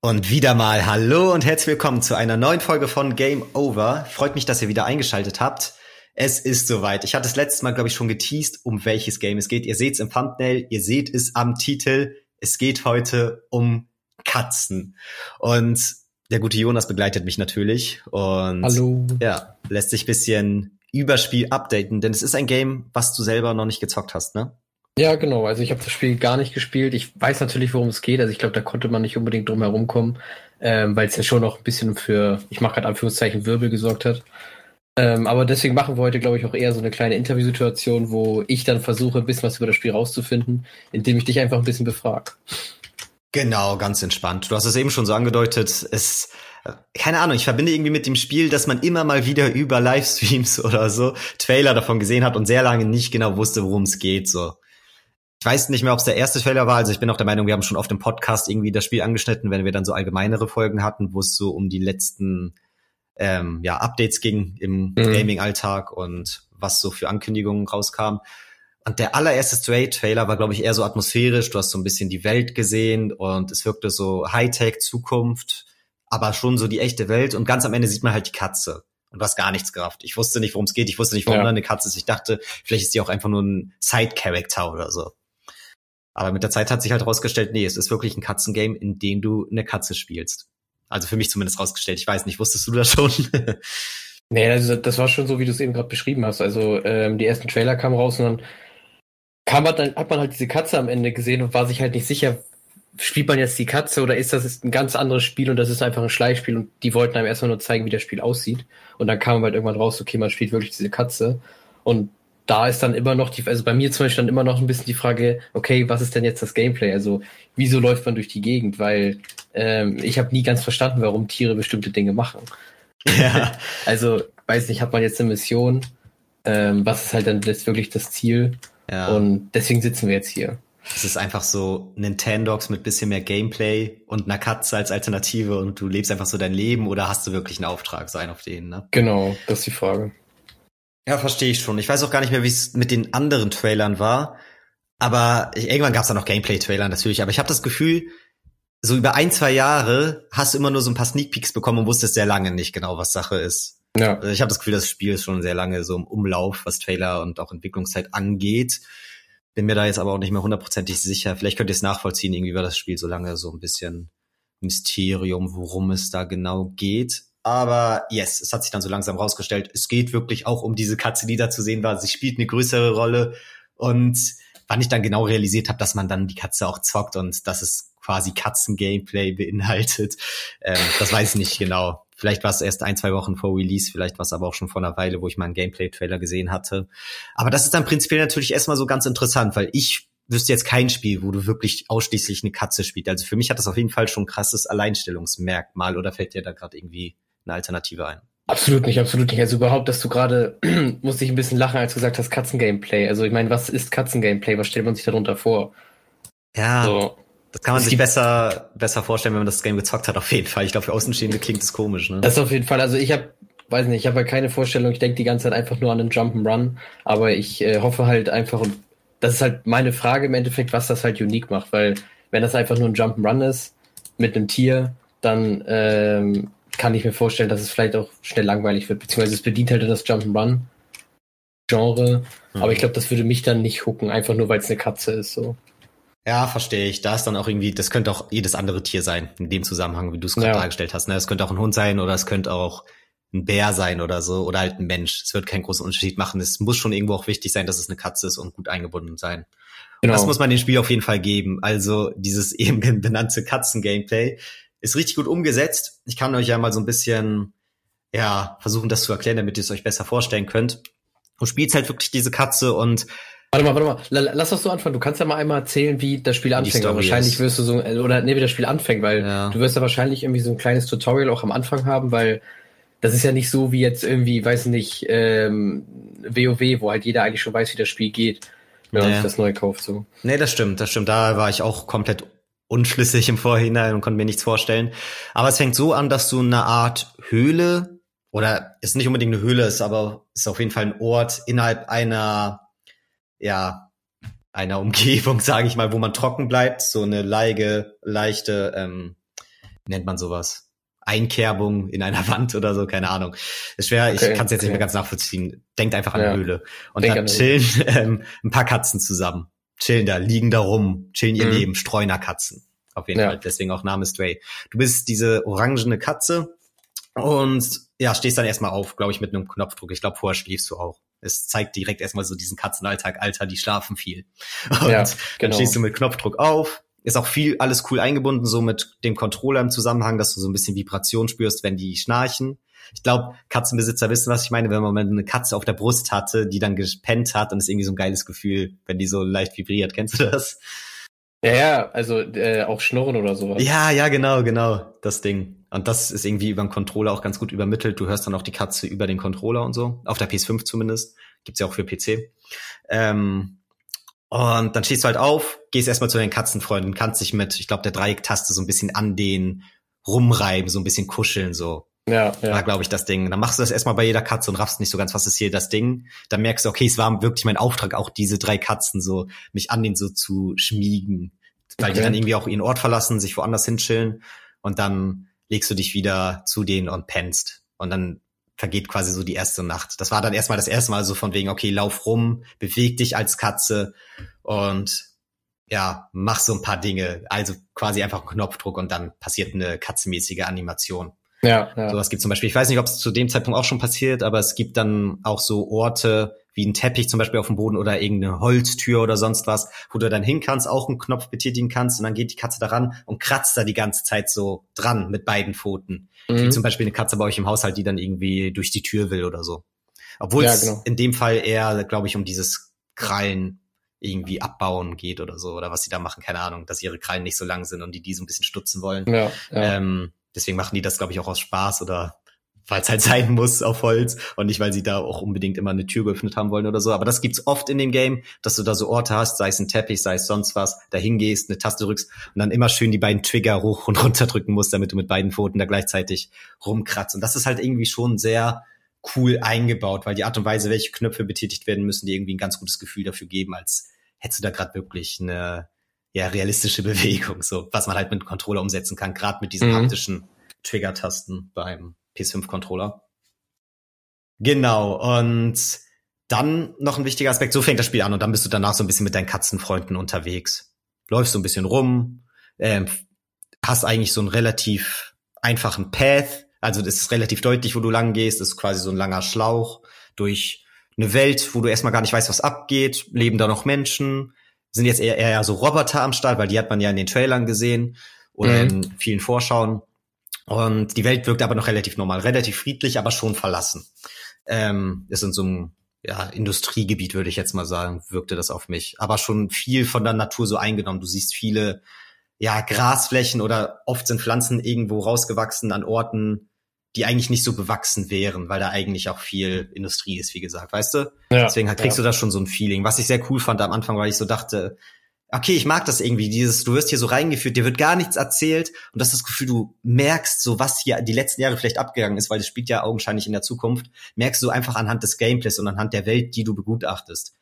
Und wieder mal hallo und herzlich willkommen zu einer neuen Folge von Game Over. Freut mich, dass ihr wieder eingeschaltet habt. Es ist soweit. Ich hatte das letzte Mal, glaube ich, schon geteased, um welches Game es geht. Ihr seht es im Thumbnail, ihr seht es am Titel. Es geht heute um Katzen. Und der gute Jonas begleitet mich natürlich. Und Hallo. ja, lässt sich bisschen Überspiel updaten, denn es ist ein Game, was du selber noch nicht gezockt hast, ne? Ja, genau. Also ich habe das Spiel gar nicht gespielt. Ich weiß natürlich, worum es geht. Also ich glaube, da konnte man nicht unbedingt drum herum kommen, ähm, weil es ja schon noch ein bisschen für, ich mache gerade Anführungszeichen, Wirbel gesorgt hat. Ähm, aber deswegen machen wir heute, glaube ich, auch eher so eine kleine Interviewsituation, wo ich dann versuche, ein bisschen was über das Spiel rauszufinden, indem ich dich einfach ein bisschen befrage. Genau, ganz entspannt. Du hast es eben schon so angedeutet. Es, keine Ahnung, ich verbinde irgendwie mit dem Spiel, dass man immer mal wieder über Livestreams oder so Trailer davon gesehen hat und sehr lange nicht genau wusste, worum es geht. So, ich weiß nicht mehr, ob es der erste Trailer war. Also ich bin auch der Meinung, wir haben schon auf dem Podcast irgendwie das Spiel angeschnitten, wenn wir dann so allgemeinere Folgen hatten, wo es so um die letzten ähm, ja, Updates ging im mhm. Gaming-Alltag und was so für Ankündigungen rauskam. Und der allererste Stray-Trailer war, glaube ich, eher so atmosphärisch. Du hast so ein bisschen die Welt gesehen und es wirkte so Hightech, Zukunft, aber schon so die echte Welt. Und ganz am Ende sieht man halt die Katze und du hast gar nichts gerafft. Ich wusste nicht, worum es geht. Ich wusste nicht, warum ja. da eine Katze ist. Ich dachte, vielleicht ist die auch einfach nur ein Side-Character oder so. Aber mit der Zeit hat sich halt rausgestellt, nee, es ist wirklich ein Katzengame, in dem du eine Katze spielst. Also für mich zumindest rausgestellt. Ich weiß nicht, wusstest du das schon? nee, also das war schon so, wie du es eben gerade beschrieben hast. Also ähm, die ersten Trailer kamen raus und dann kam man dann, hat man halt diese Katze am Ende gesehen und war sich halt nicht sicher, spielt man jetzt die Katze oder ist das ein ganz anderes Spiel und das ist einfach ein Schleichspiel und die wollten einem erstmal nur zeigen, wie das Spiel aussieht. Und dann kam halt irgendwann raus, okay, man spielt wirklich diese Katze. Und da ist dann immer noch die, also bei mir zum Beispiel dann immer noch ein bisschen die Frage, okay, was ist denn jetzt das Gameplay? Also wieso läuft man durch die Gegend? Weil ähm, ich habe nie ganz verstanden, warum Tiere bestimmte Dinge machen. Ja. also weiß nicht, hat man jetzt eine Mission? Ähm, was ist halt dann jetzt wirklich das Ziel? Ja. Und deswegen sitzen wir jetzt hier. Es ist einfach so Nintendogs mit bisschen mehr Gameplay und einer Katze als Alternative und du lebst einfach so dein Leben oder hast du wirklich einen Auftrag, so einen auf denen, ne? Genau, das ist die Frage. Ja, verstehe ich schon. Ich weiß auch gar nicht mehr, wie es mit den anderen Trailern war. Aber ich, irgendwann gab es da noch Gameplay-Trailer natürlich. Aber ich habe das Gefühl, so über ein, zwei Jahre hast du immer nur so ein paar Sneak Peeks bekommen und wusstest sehr lange nicht genau, was Sache ist. Ja. Also ich habe das Gefühl, das Spiel ist schon sehr lange so im Umlauf, was Trailer und auch Entwicklungszeit angeht. Bin mir da jetzt aber auch nicht mehr hundertprozentig sicher. Vielleicht könnt ihr es nachvollziehen, irgendwie war das Spiel so lange so ein bisschen Mysterium, worum es da genau geht. Aber yes, es hat sich dann so langsam rausgestellt, es geht wirklich auch um diese Katze, die da zu sehen war. Sie spielt eine größere Rolle. Und wann ich dann genau realisiert habe, dass man dann die Katze auch zockt und dass es quasi Katzen-Gameplay beinhaltet, ähm, das weiß ich nicht genau. Vielleicht war es erst ein, zwei Wochen vor Release, vielleicht war es aber auch schon vor einer Weile, wo ich mal einen Gameplay-Trailer gesehen hatte. Aber das ist dann prinzipiell natürlich erstmal so ganz interessant, weil ich wüsste jetzt kein Spiel, wo du wirklich ausschließlich eine Katze spielst. Also für mich hat das auf jeden Fall schon ein krasses Alleinstellungsmerkmal oder fällt dir da gerade irgendwie eine Alternative ein. Absolut nicht, absolut nicht. Also überhaupt, dass du gerade, musste ich ein bisschen lachen, als du gesagt hast, Katzengameplay. Also ich meine, was ist Katzengameplay? Was stellt man sich darunter vor? Ja, so. das kann man sich besser, besser vorstellen, wenn man das Game gezockt hat, auf jeden Fall. Ich glaube, für Außenstehende klingt das komisch, ne? Das auf jeden Fall. Also ich habe, weiß nicht, ich habe halt keine Vorstellung. Ich denke die ganze Zeit einfach nur an einen Jump'n'Run. Aber ich äh, hoffe halt einfach, und das ist halt meine Frage im Endeffekt, was das halt unique macht. Weil wenn das einfach nur ein Jump'n'Run ist, mit einem Tier, dann ähm, kann ich mir vorstellen, dass es vielleicht auch schnell langweilig wird, beziehungsweise es bedient halt das Jump'n'Run Genre, mhm. aber ich glaube, das würde mich dann nicht hucken, einfach nur weil es eine Katze ist, so. Ja, verstehe ich. Da ist dann auch irgendwie, das könnte auch jedes andere Tier sein, in dem Zusammenhang, wie du es gerade ja. dargestellt hast. Ne? Es könnte auch ein Hund sein oder es könnte auch ein Bär sein oder so oder halt ein Mensch. Es wird keinen großen Unterschied machen. Es muss schon irgendwo auch wichtig sein, dass es eine Katze ist und gut eingebunden sein. Genau. Das muss man dem Spiel auf jeden Fall geben. Also dieses eben benannte Katzen-Gameplay ist richtig gut umgesetzt. Ich kann euch ja mal so ein bisschen, ja, versuchen, das zu erklären, damit ihr es euch besser vorstellen könnt. Du spielst halt wirklich diese Katze und Warte mal, warte mal, lass das so anfangen. Du kannst ja mal einmal erzählen, wie das Spiel anfängt. Wahrscheinlich ist. wirst du so, oder nee, wie das Spiel anfängt, weil ja. du wirst ja wahrscheinlich irgendwie so ein kleines Tutorial auch am Anfang haben, weil das ist ja nicht so wie jetzt irgendwie, weiß nicht, ähm, WoW, wo halt jeder eigentlich schon weiß, wie das Spiel geht, wenn man sich das neu kauft. So. Nee, das stimmt, das stimmt. Da war ich auch komplett unschlüssig im Vorhinein und konnte mir nichts vorstellen. Aber es fängt so an, dass du eine Art Höhle oder ist nicht unbedingt eine Höhle, ist aber ist auf jeden Fall ein Ort innerhalb einer ja einer Umgebung, sage ich mal, wo man trocken bleibt, so eine leige, leichte ähm, nennt man sowas? Einkerbung in einer Wand oder so, keine Ahnung. Ist schwer, okay, ich kann es jetzt okay. nicht mehr ganz nachvollziehen. Denkt einfach an ja. eine Höhle. Und Denk dann chillen ähm, ein paar Katzen zusammen. Chillen da, liegen da rum, chillen ihr mhm. Leben, Streunerkatzen. Auf jeden ja. Fall, deswegen auch Name Stray. Du bist diese orangene Katze und ja, stehst dann erstmal auf, glaube ich, mit einem Knopfdruck. Ich glaube, vorher schläfst du auch. Es zeigt direkt erstmal so diesen Katzenalltag, Alter, die schlafen viel. Und ja, genau. dann stehst du mit Knopfdruck auf, ist auch viel alles cool eingebunden, so mit dem Controller im Zusammenhang, dass du so ein bisschen Vibration spürst, wenn die schnarchen. Ich glaube, Katzenbesitzer wissen, was ich meine, wenn man mal eine Katze auf der Brust hatte, die dann gepennt hat, dann ist irgendwie so ein geiles Gefühl, wenn die so leicht vibriert. Kennst du das? Ja, ja, also äh, auch Schnurren oder sowas. Ja, ja, genau, genau, das Ding. Und das ist irgendwie über den Controller auch ganz gut übermittelt. Du hörst dann auch die Katze über den Controller und so. Auf der PS5 zumindest. Gibt's ja auch für PC. Ähm, und dann stehst du halt auf, gehst erstmal zu deinen Katzenfreunden, kannst dich mit, ich glaube, der Dreiecktaste so ein bisschen an den rumreiben, so ein bisschen kuscheln, so. Ja, ja. War, glaube ich, das Ding. Dann machst du das erstmal bei jeder Katze und raffst nicht so ganz, was ist hier das Ding. Dann merkst du, okay, es war wirklich mein Auftrag, auch diese drei Katzen so, mich an den so zu schmiegen. Weil okay. die dann irgendwie auch ihren Ort verlassen, sich woanders hinchillen. Und dann legst du dich wieder zu denen und pennst. Und dann vergeht quasi so die erste Nacht. Das war dann erstmal das erste Mal so von wegen, okay, lauf rum, beweg dich als Katze und ja, mach so ein paar Dinge. Also quasi einfach einen Knopfdruck und dann passiert eine katzenmäßige Animation. Ja, ja. Sowas gibt zum Beispiel. Ich weiß nicht, ob es zu dem Zeitpunkt auch schon passiert, aber es gibt dann auch so Orte, wie ein Teppich zum Beispiel auf dem Boden oder irgendeine Holztür oder sonst was, wo du dann hin kannst, auch einen Knopf betätigen kannst und dann geht die Katze daran und kratzt da die ganze Zeit so dran mit beiden Pfoten. Mhm. Wie zum Beispiel eine Katze bei euch im Haushalt, die dann irgendwie durch die Tür will oder so. Obwohl ja, es genau. in dem Fall eher, glaube ich, um dieses Krallen irgendwie abbauen geht oder so oder was sie da machen, keine Ahnung, dass ihre Krallen nicht so lang sind und die die so ein bisschen stutzen wollen. Ja, ja. Ähm, deswegen machen die das, glaube ich, auch aus Spaß oder weil es halt sein muss auf Holz und nicht, weil sie da auch unbedingt immer eine Tür geöffnet haben wollen oder so. Aber das gibt's oft in dem Game, dass du da so Orte hast, sei es ein Teppich, sei es sonst was, da hingehst, eine Taste drückst und dann immer schön die beiden Trigger hoch und runter drücken musst, damit du mit beiden Pfoten da gleichzeitig rumkratzt. Und das ist halt irgendwie schon sehr cool eingebaut, weil die Art und Weise, welche Knöpfe betätigt werden müssen, dir irgendwie ein ganz gutes Gefühl dafür geben, als hättest du da gerade wirklich eine ja, realistische Bewegung, so was man halt mit dem Controller umsetzen kann, gerade mit diesen mhm. haptischen Trigger-Tasten beim PS5-Controller. Genau, und dann noch ein wichtiger Aspekt, so fängt das Spiel an und dann bist du danach so ein bisschen mit deinen Katzenfreunden unterwegs. Läufst so ein bisschen rum, äh, hast eigentlich so einen relativ einfachen Path, also das ist relativ deutlich, wo du lang gehst, das ist quasi so ein langer Schlauch durch eine Welt, wo du erstmal gar nicht weißt, was abgeht, leben da noch Menschen, sind jetzt eher, eher so Roboter am Start, weil die hat man ja in den Trailern gesehen oder mhm. in vielen Vorschauen. Und die Welt wirkt aber noch relativ normal, relativ friedlich, aber schon verlassen. Ähm, ist in so einem ja, Industriegebiet, würde ich jetzt mal sagen, wirkte das auf mich. Aber schon viel von der Natur so eingenommen. Du siehst viele ja, Grasflächen oder oft sind Pflanzen irgendwo rausgewachsen an Orten, die eigentlich nicht so bewachsen wären, weil da eigentlich auch viel Industrie ist, wie gesagt, weißt du? Ja, Deswegen kriegst ja. du da schon so ein Feeling. Was ich sehr cool fand am Anfang, weil ich so dachte, okay, ich mag das irgendwie, dieses, du wirst hier so reingeführt, dir wird gar nichts erzählt und das ist das Gefühl, du merkst so, was hier die letzten Jahre vielleicht abgegangen ist, weil das spielt ja augenscheinlich in der Zukunft, merkst du einfach anhand des Gameplays und anhand der Welt, die du begutachtest.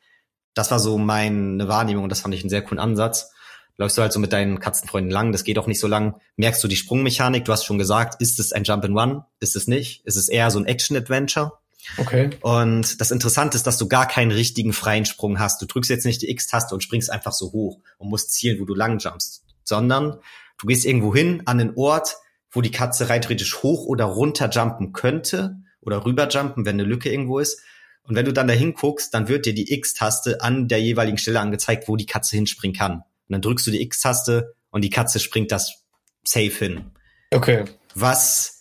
Das war so meine Wahrnehmung und das fand ich einen sehr coolen Ansatz. Läufst du halt so mit deinen Katzenfreunden lang, das geht auch nicht so lang. Merkst du die Sprungmechanik, du hast schon gesagt, ist es ein Jump and Run? Ist es nicht? Ist es eher so ein Action-Adventure? Okay. Und das Interessante ist, dass du gar keinen richtigen freien Sprung hast. Du drückst jetzt nicht die X-Taste und springst einfach so hoch und musst zielen, wo du lang jumpst, sondern du gehst irgendwo hin an einen Ort, wo die Katze rein theoretisch hoch oder runter jumpen könnte oder rüber jumpen, wenn eine Lücke irgendwo ist. Und wenn du dann da hinguckst, dann wird dir die X-Taste an der jeweiligen Stelle angezeigt, wo die Katze hinspringen kann. Und dann drückst du die X-Taste und die Katze springt das safe hin. Okay. Was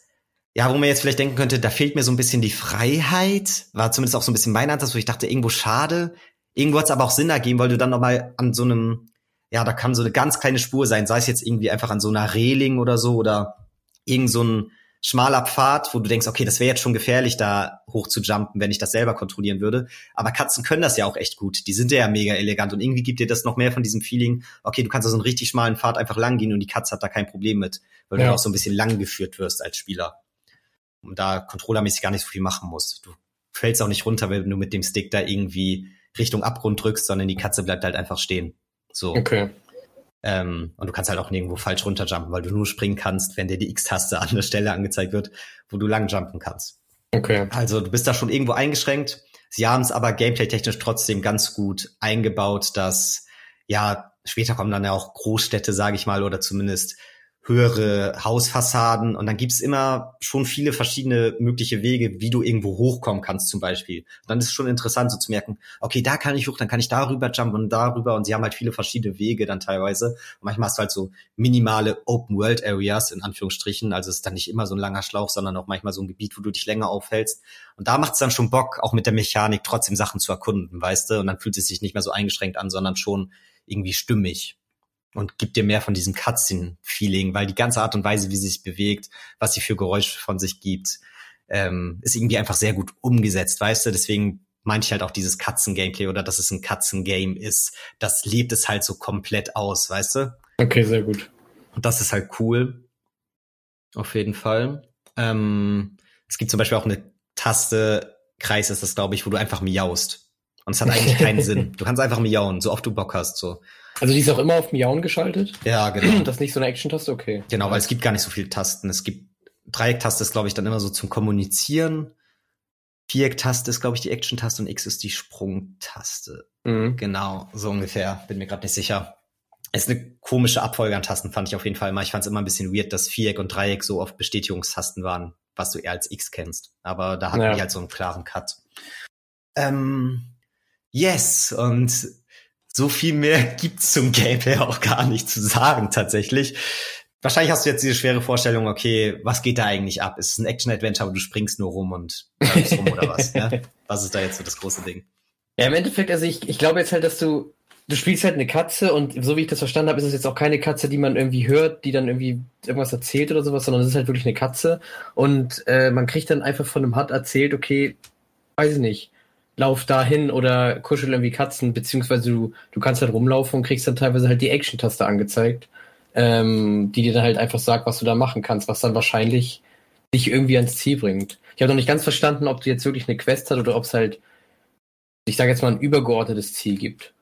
ja, wo man jetzt vielleicht denken könnte, da fehlt mir so ein bisschen die Freiheit, war zumindest auch so ein bisschen mein Ansatz, wo ich dachte, irgendwo schade. Irgendwo hat es aber auch Sinn ergeben, weil du dann nochmal an so einem, ja, da kann so eine ganz kleine Spur sein, sei es jetzt irgendwie einfach an so einer Reling oder so oder irgend so ein schmaler Pfad, wo du denkst, okay, das wäre jetzt schon gefährlich, da hoch zu jumpen, wenn ich das selber kontrollieren würde. Aber Katzen können das ja auch echt gut. Die sind ja mega elegant und irgendwie gibt dir das noch mehr von diesem Feeling, okay, du kannst da so einen richtig schmalen Pfad einfach lang gehen und die Katze hat da kein Problem mit, weil ja. du auch so ein bisschen lang geführt wirst als Spieler und da controllermäßig gar nicht so viel machen musst. Du fällst auch nicht runter, wenn du mit dem Stick da irgendwie Richtung Abgrund drückst, sondern die Katze bleibt halt einfach stehen. So. Okay. Ähm, und du kannst halt auch nirgendwo falsch runterjumpen, weil du nur springen kannst, wenn dir die X-Taste an der Stelle angezeigt wird, wo du lang jumpen kannst. Okay. Also du bist da schon irgendwo eingeschränkt. Sie haben es aber gameplay-technisch trotzdem ganz gut eingebaut, dass ja später kommen dann ja auch Großstädte, sage ich mal, oder zumindest höhere Hausfassaden und dann gibt's immer schon viele verschiedene mögliche Wege, wie du irgendwo hochkommen kannst zum Beispiel. Und dann ist es schon interessant so zu merken, okay, da kann ich hoch, dann kann ich darüber jumpen und darüber und sie haben halt viele verschiedene Wege dann teilweise. Und manchmal hast du halt so minimale Open-World-Areas in Anführungsstrichen, also es ist dann nicht immer so ein langer Schlauch, sondern auch manchmal so ein Gebiet, wo du dich länger aufhältst. Und da macht's dann schon Bock, auch mit der Mechanik trotzdem Sachen zu erkunden, weißt du? Und dann fühlt es sich nicht mehr so eingeschränkt an, sondern schon irgendwie stimmig und gibt dir mehr von diesem Cutscene-Feeling, weil die ganze Art und Weise, wie sie sich bewegt, was sie für Geräusche von sich gibt, ähm, ist irgendwie einfach sehr gut umgesetzt, weißt du? Deswegen meinte ich halt auch dieses Katzen-Gameplay oder dass es ein Katzen-Game ist. Das lebt es halt so komplett aus, weißt du? Okay, sehr gut. Und das ist halt cool. Auf jeden Fall. Ähm, es gibt zum Beispiel auch eine Taste, Kreis ist das, glaube ich, wo du einfach miaust. Und es hat eigentlich keinen Sinn. Du kannst einfach miauen, so oft du Bock hast, so. Also die ist auch immer auf Miauen geschaltet? Ja, genau. Das ist nicht so eine Action-Taste, okay. Genau, weil es gibt gar nicht so viele Tasten. Es gibt Dreiecktaste ist, glaube ich, dann immer so zum Kommunizieren. Vierecktaste ist, glaube ich, die Action-Taste und X ist die Sprungtaste. Mhm. Genau, so ungefähr. Bin mir gerade nicht sicher. Es ist eine komische Abfolge an Tasten, fand ich auf jeden Fall mal. Ich fand es immer ein bisschen weird, dass Viereck und Dreieck so oft Bestätigungstasten waren, was du eher als X kennst. Aber da hatten Ja. die halt so einen klaren Cut. Ähm, yes, und so viel mehr gibt's zum Gameplay auch gar nicht zu sagen tatsächlich. Wahrscheinlich hast du jetzt diese schwere Vorstellung, okay, was geht da eigentlich ab? Ist es ein Action-Adventure, aber du springst nur rum und läufst rum oder was? Ne? Was ist da jetzt so das große Ding? Ja, im Endeffekt, also ich, ich glaube jetzt halt, dass du, du spielst halt eine Katze und so wie ich das verstanden habe, ist es jetzt auch keine Katze, die man irgendwie hört, die dann irgendwie irgendwas erzählt oder sowas, sondern es ist halt wirklich eine Katze und äh, man kriegt dann einfach von einem HUD erzählt, okay, weiß ich nicht, lauf dahin oder kuschel irgendwie Katzen, beziehungsweise du, du kannst halt rumlaufen und kriegst dann teilweise halt die Action-Taste angezeigt, ähm, die dir dann halt einfach sagt, was du da machen kannst, was dann wahrscheinlich dich irgendwie ans Ziel bringt. Ich habe noch nicht ganz verstanden, ob du jetzt wirklich eine Quest hat oder ob es halt ich sage jetzt mal, ein übergeordnetes Ziel gibt.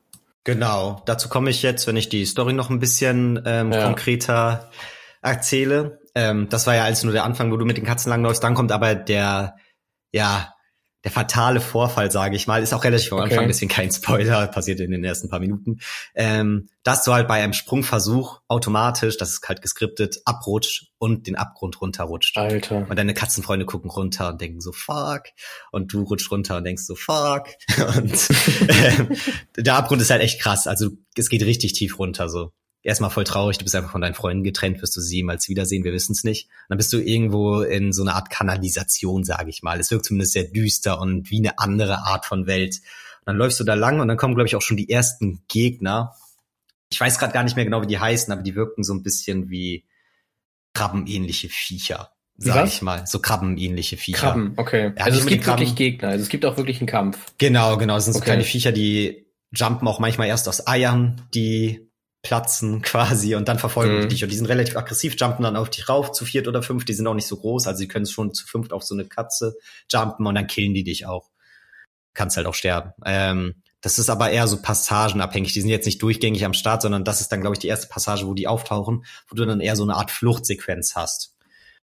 Genau, dazu komme ich jetzt, wenn ich die Story noch ein bisschen ähm, Ja. konkreter erzähle. Ähm, das war ja alles nur der Anfang, wo du mit den Katzen langläufst. Dann kommt aber der, ja, der fatale Vorfall, sage ich mal. Ist auch relativ am Okay. Anfang, deswegen kein Spoiler, passiert in den ersten paar Minuten. Ähm, dass du halt bei einem Sprungversuch automatisch, das ist halt geskriptet, abrutscht und den Abgrund runterrutscht. Alter. Und deine Katzenfreunde gucken runter und denken so, fuck. Und du rutschst runter und denkst so, fuck. Und ähm, der Abgrund ist halt echt krass. Also es geht richtig tief runter. So erstmal voll traurig, du bist einfach von deinen Freunden getrennt, wirst du sie jemals wiedersehen, wir wissen es nicht. Und dann bist du irgendwo in so einer Art Kanalisation, sage ich mal. Es wirkt zumindest sehr düster und wie eine andere Art von Welt. Und dann läufst du da lang und dann kommen, glaube ich, auch schon die ersten Gegner. Ich weiß gerade gar nicht mehr genau, wie die heißen, aber die wirken so ein bisschen wie krabbenähnliche Viecher, sag was? ich mal. So krabbenähnliche Viecher. Krabben, okay. Ja, also es gibt wirklich. Gegner, also es gibt auch wirklich einen Kampf. Genau, genau. Das sind so Okay. kleine Viecher, die jumpen auch manchmal erst aus Eiern, die platzen quasi und dann verfolgen Mhm. die dich. Und die sind relativ aggressiv, jumpen dann auf dich rauf, zu viert oder fünf. Die sind auch nicht so groß, also sie können schon zu fünft auf so eine Katze jumpen und dann killen die dich auch. Kannst halt auch sterben. Ähm, das ist aber eher so passagenabhängig. Die sind jetzt nicht durchgängig am Start, sondern das ist dann, glaube ich, die erste Passage, wo die auftauchen, wo du dann eher so eine Art Fluchtsequenz hast.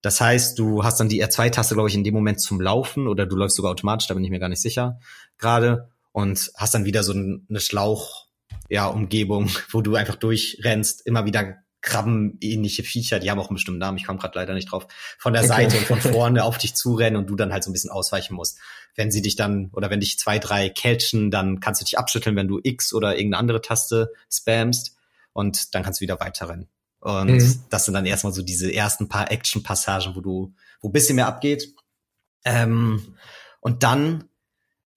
Das heißt, du hast dann die R2-Taste, glaube ich, in dem Moment zum Laufen oder du läufst sogar automatisch, da bin ich mir gar nicht sicher gerade und hast dann wieder so ein- eine Schlauch, ja, Umgebung, wo du einfach durchrennst, immer wieder krabbenähnliche Viecher, die haben auch einen bestimmten Namen, ich komme gerade leider nicht drauf, von der Okay. Seite und von vorne auf dich zurennen und du dann halt so ein bisschen ausweichen musst. Wenn sie dich dann, oder wenn dich zwei, drei catchen, dann kannst du dich abschütteln, wenn du X oder irgendeine andere Taste spammst und dann kannst du wieder weiterrennen. Und Mhm. das sind dann erstmal so diese ersten paar Action-Passagen, wo du, wo ein bisschen mehr abgeht. Ähm, und dann,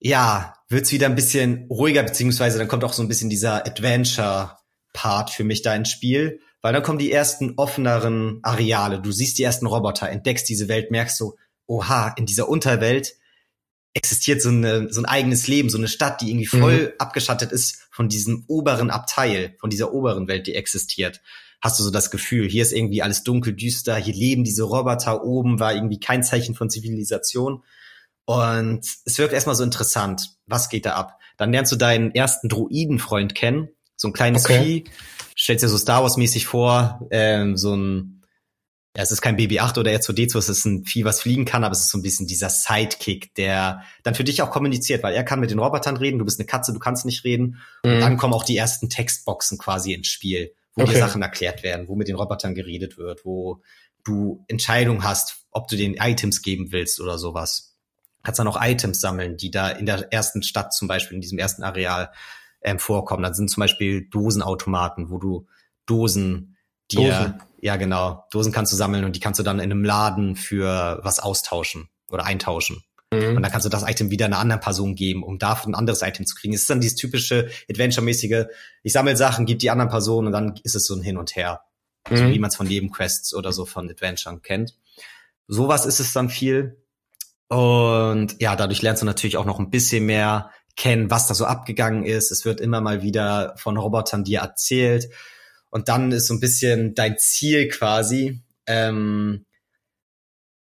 ja, wird's wieder ein bisschen ruhiger, beziehungsweise dann kommt auch so ein bisschen dieser Adventure-Part für mich da ins Spiel, weil dann kommen die ersten offeneren Areale. Du siehst die ersten Roboter, entdeckst diese Welt, merkst so, oha, in dieser Unterwelt existiert so, eine, so ein eigenes Leben, so eine Stadt, die irgendwie voll abgeschattet ist von diesem oberen Abteil, von dieser oberen Welt, die existiert. Hast du so das Gefühl, hier ist irgendwie alles dunkel, düster, hier leben diese Roboter, oben war irgendwie kein Zeichen von Zivilisation. Und es wirkt erstmal so interessant. Was geht da ab? Dann lernst du deinen ersten Druidenfreund kennen, so ein kleines Okay. Vieh. Stellst dir so Star Wars mäßig vor, ähm, so ein ja, es ist kein BB-8 oder R2D2, es ist ein Vieh, was fliegen kann, aber es ist so ein bisschen dieser Sidekick, der dann für dich auch kommuniziert, weil er kann mit den Robotern reden, du bist eine Katze, du kannst nicht reden. Und Mhm. dann kommen auch die ersten Textboxen quasi ins Spiel, wo Okay. dir Sachen erklärt werden, wo mit den Robotern geredet wird, wo du Entscheidung hast, ob du den Items geben willst oder sowas. Kannst dann auch Items sammeln, die da in der ersten Stadt zum Beispiel, in diesem ersten Areal ähm, vorkommen. Da sind zum Beispiel Dosenautomaten, wo du Dosen dir, Dosen. ja genau, Dosen kannst du sammeln und die kannst du dann in einem Laden für was austauschen oder eintauschen. Mhm. Und dann kannst du das Item wieder einer anderen Person geben, um dafür ein anderes Item zu kriegen. Es ist dann dieses typische Adventure-mäßige, ich sammle Sachen, gib die anderen Personen und dann ist es so ein Hin und Her. So Mhm. wie man es von Nebenquests oder so von Adventuren kennt. Sowas ist es dann viel. Und ja, dadurch lernst du natürlich auch noch ein bisschen mehr kennen, was da so abgegangen ist. Es wird immer mal wieder von Robotern dir erzählt. Und dann ist so ein bisschen dein Ziel quasi, ähm,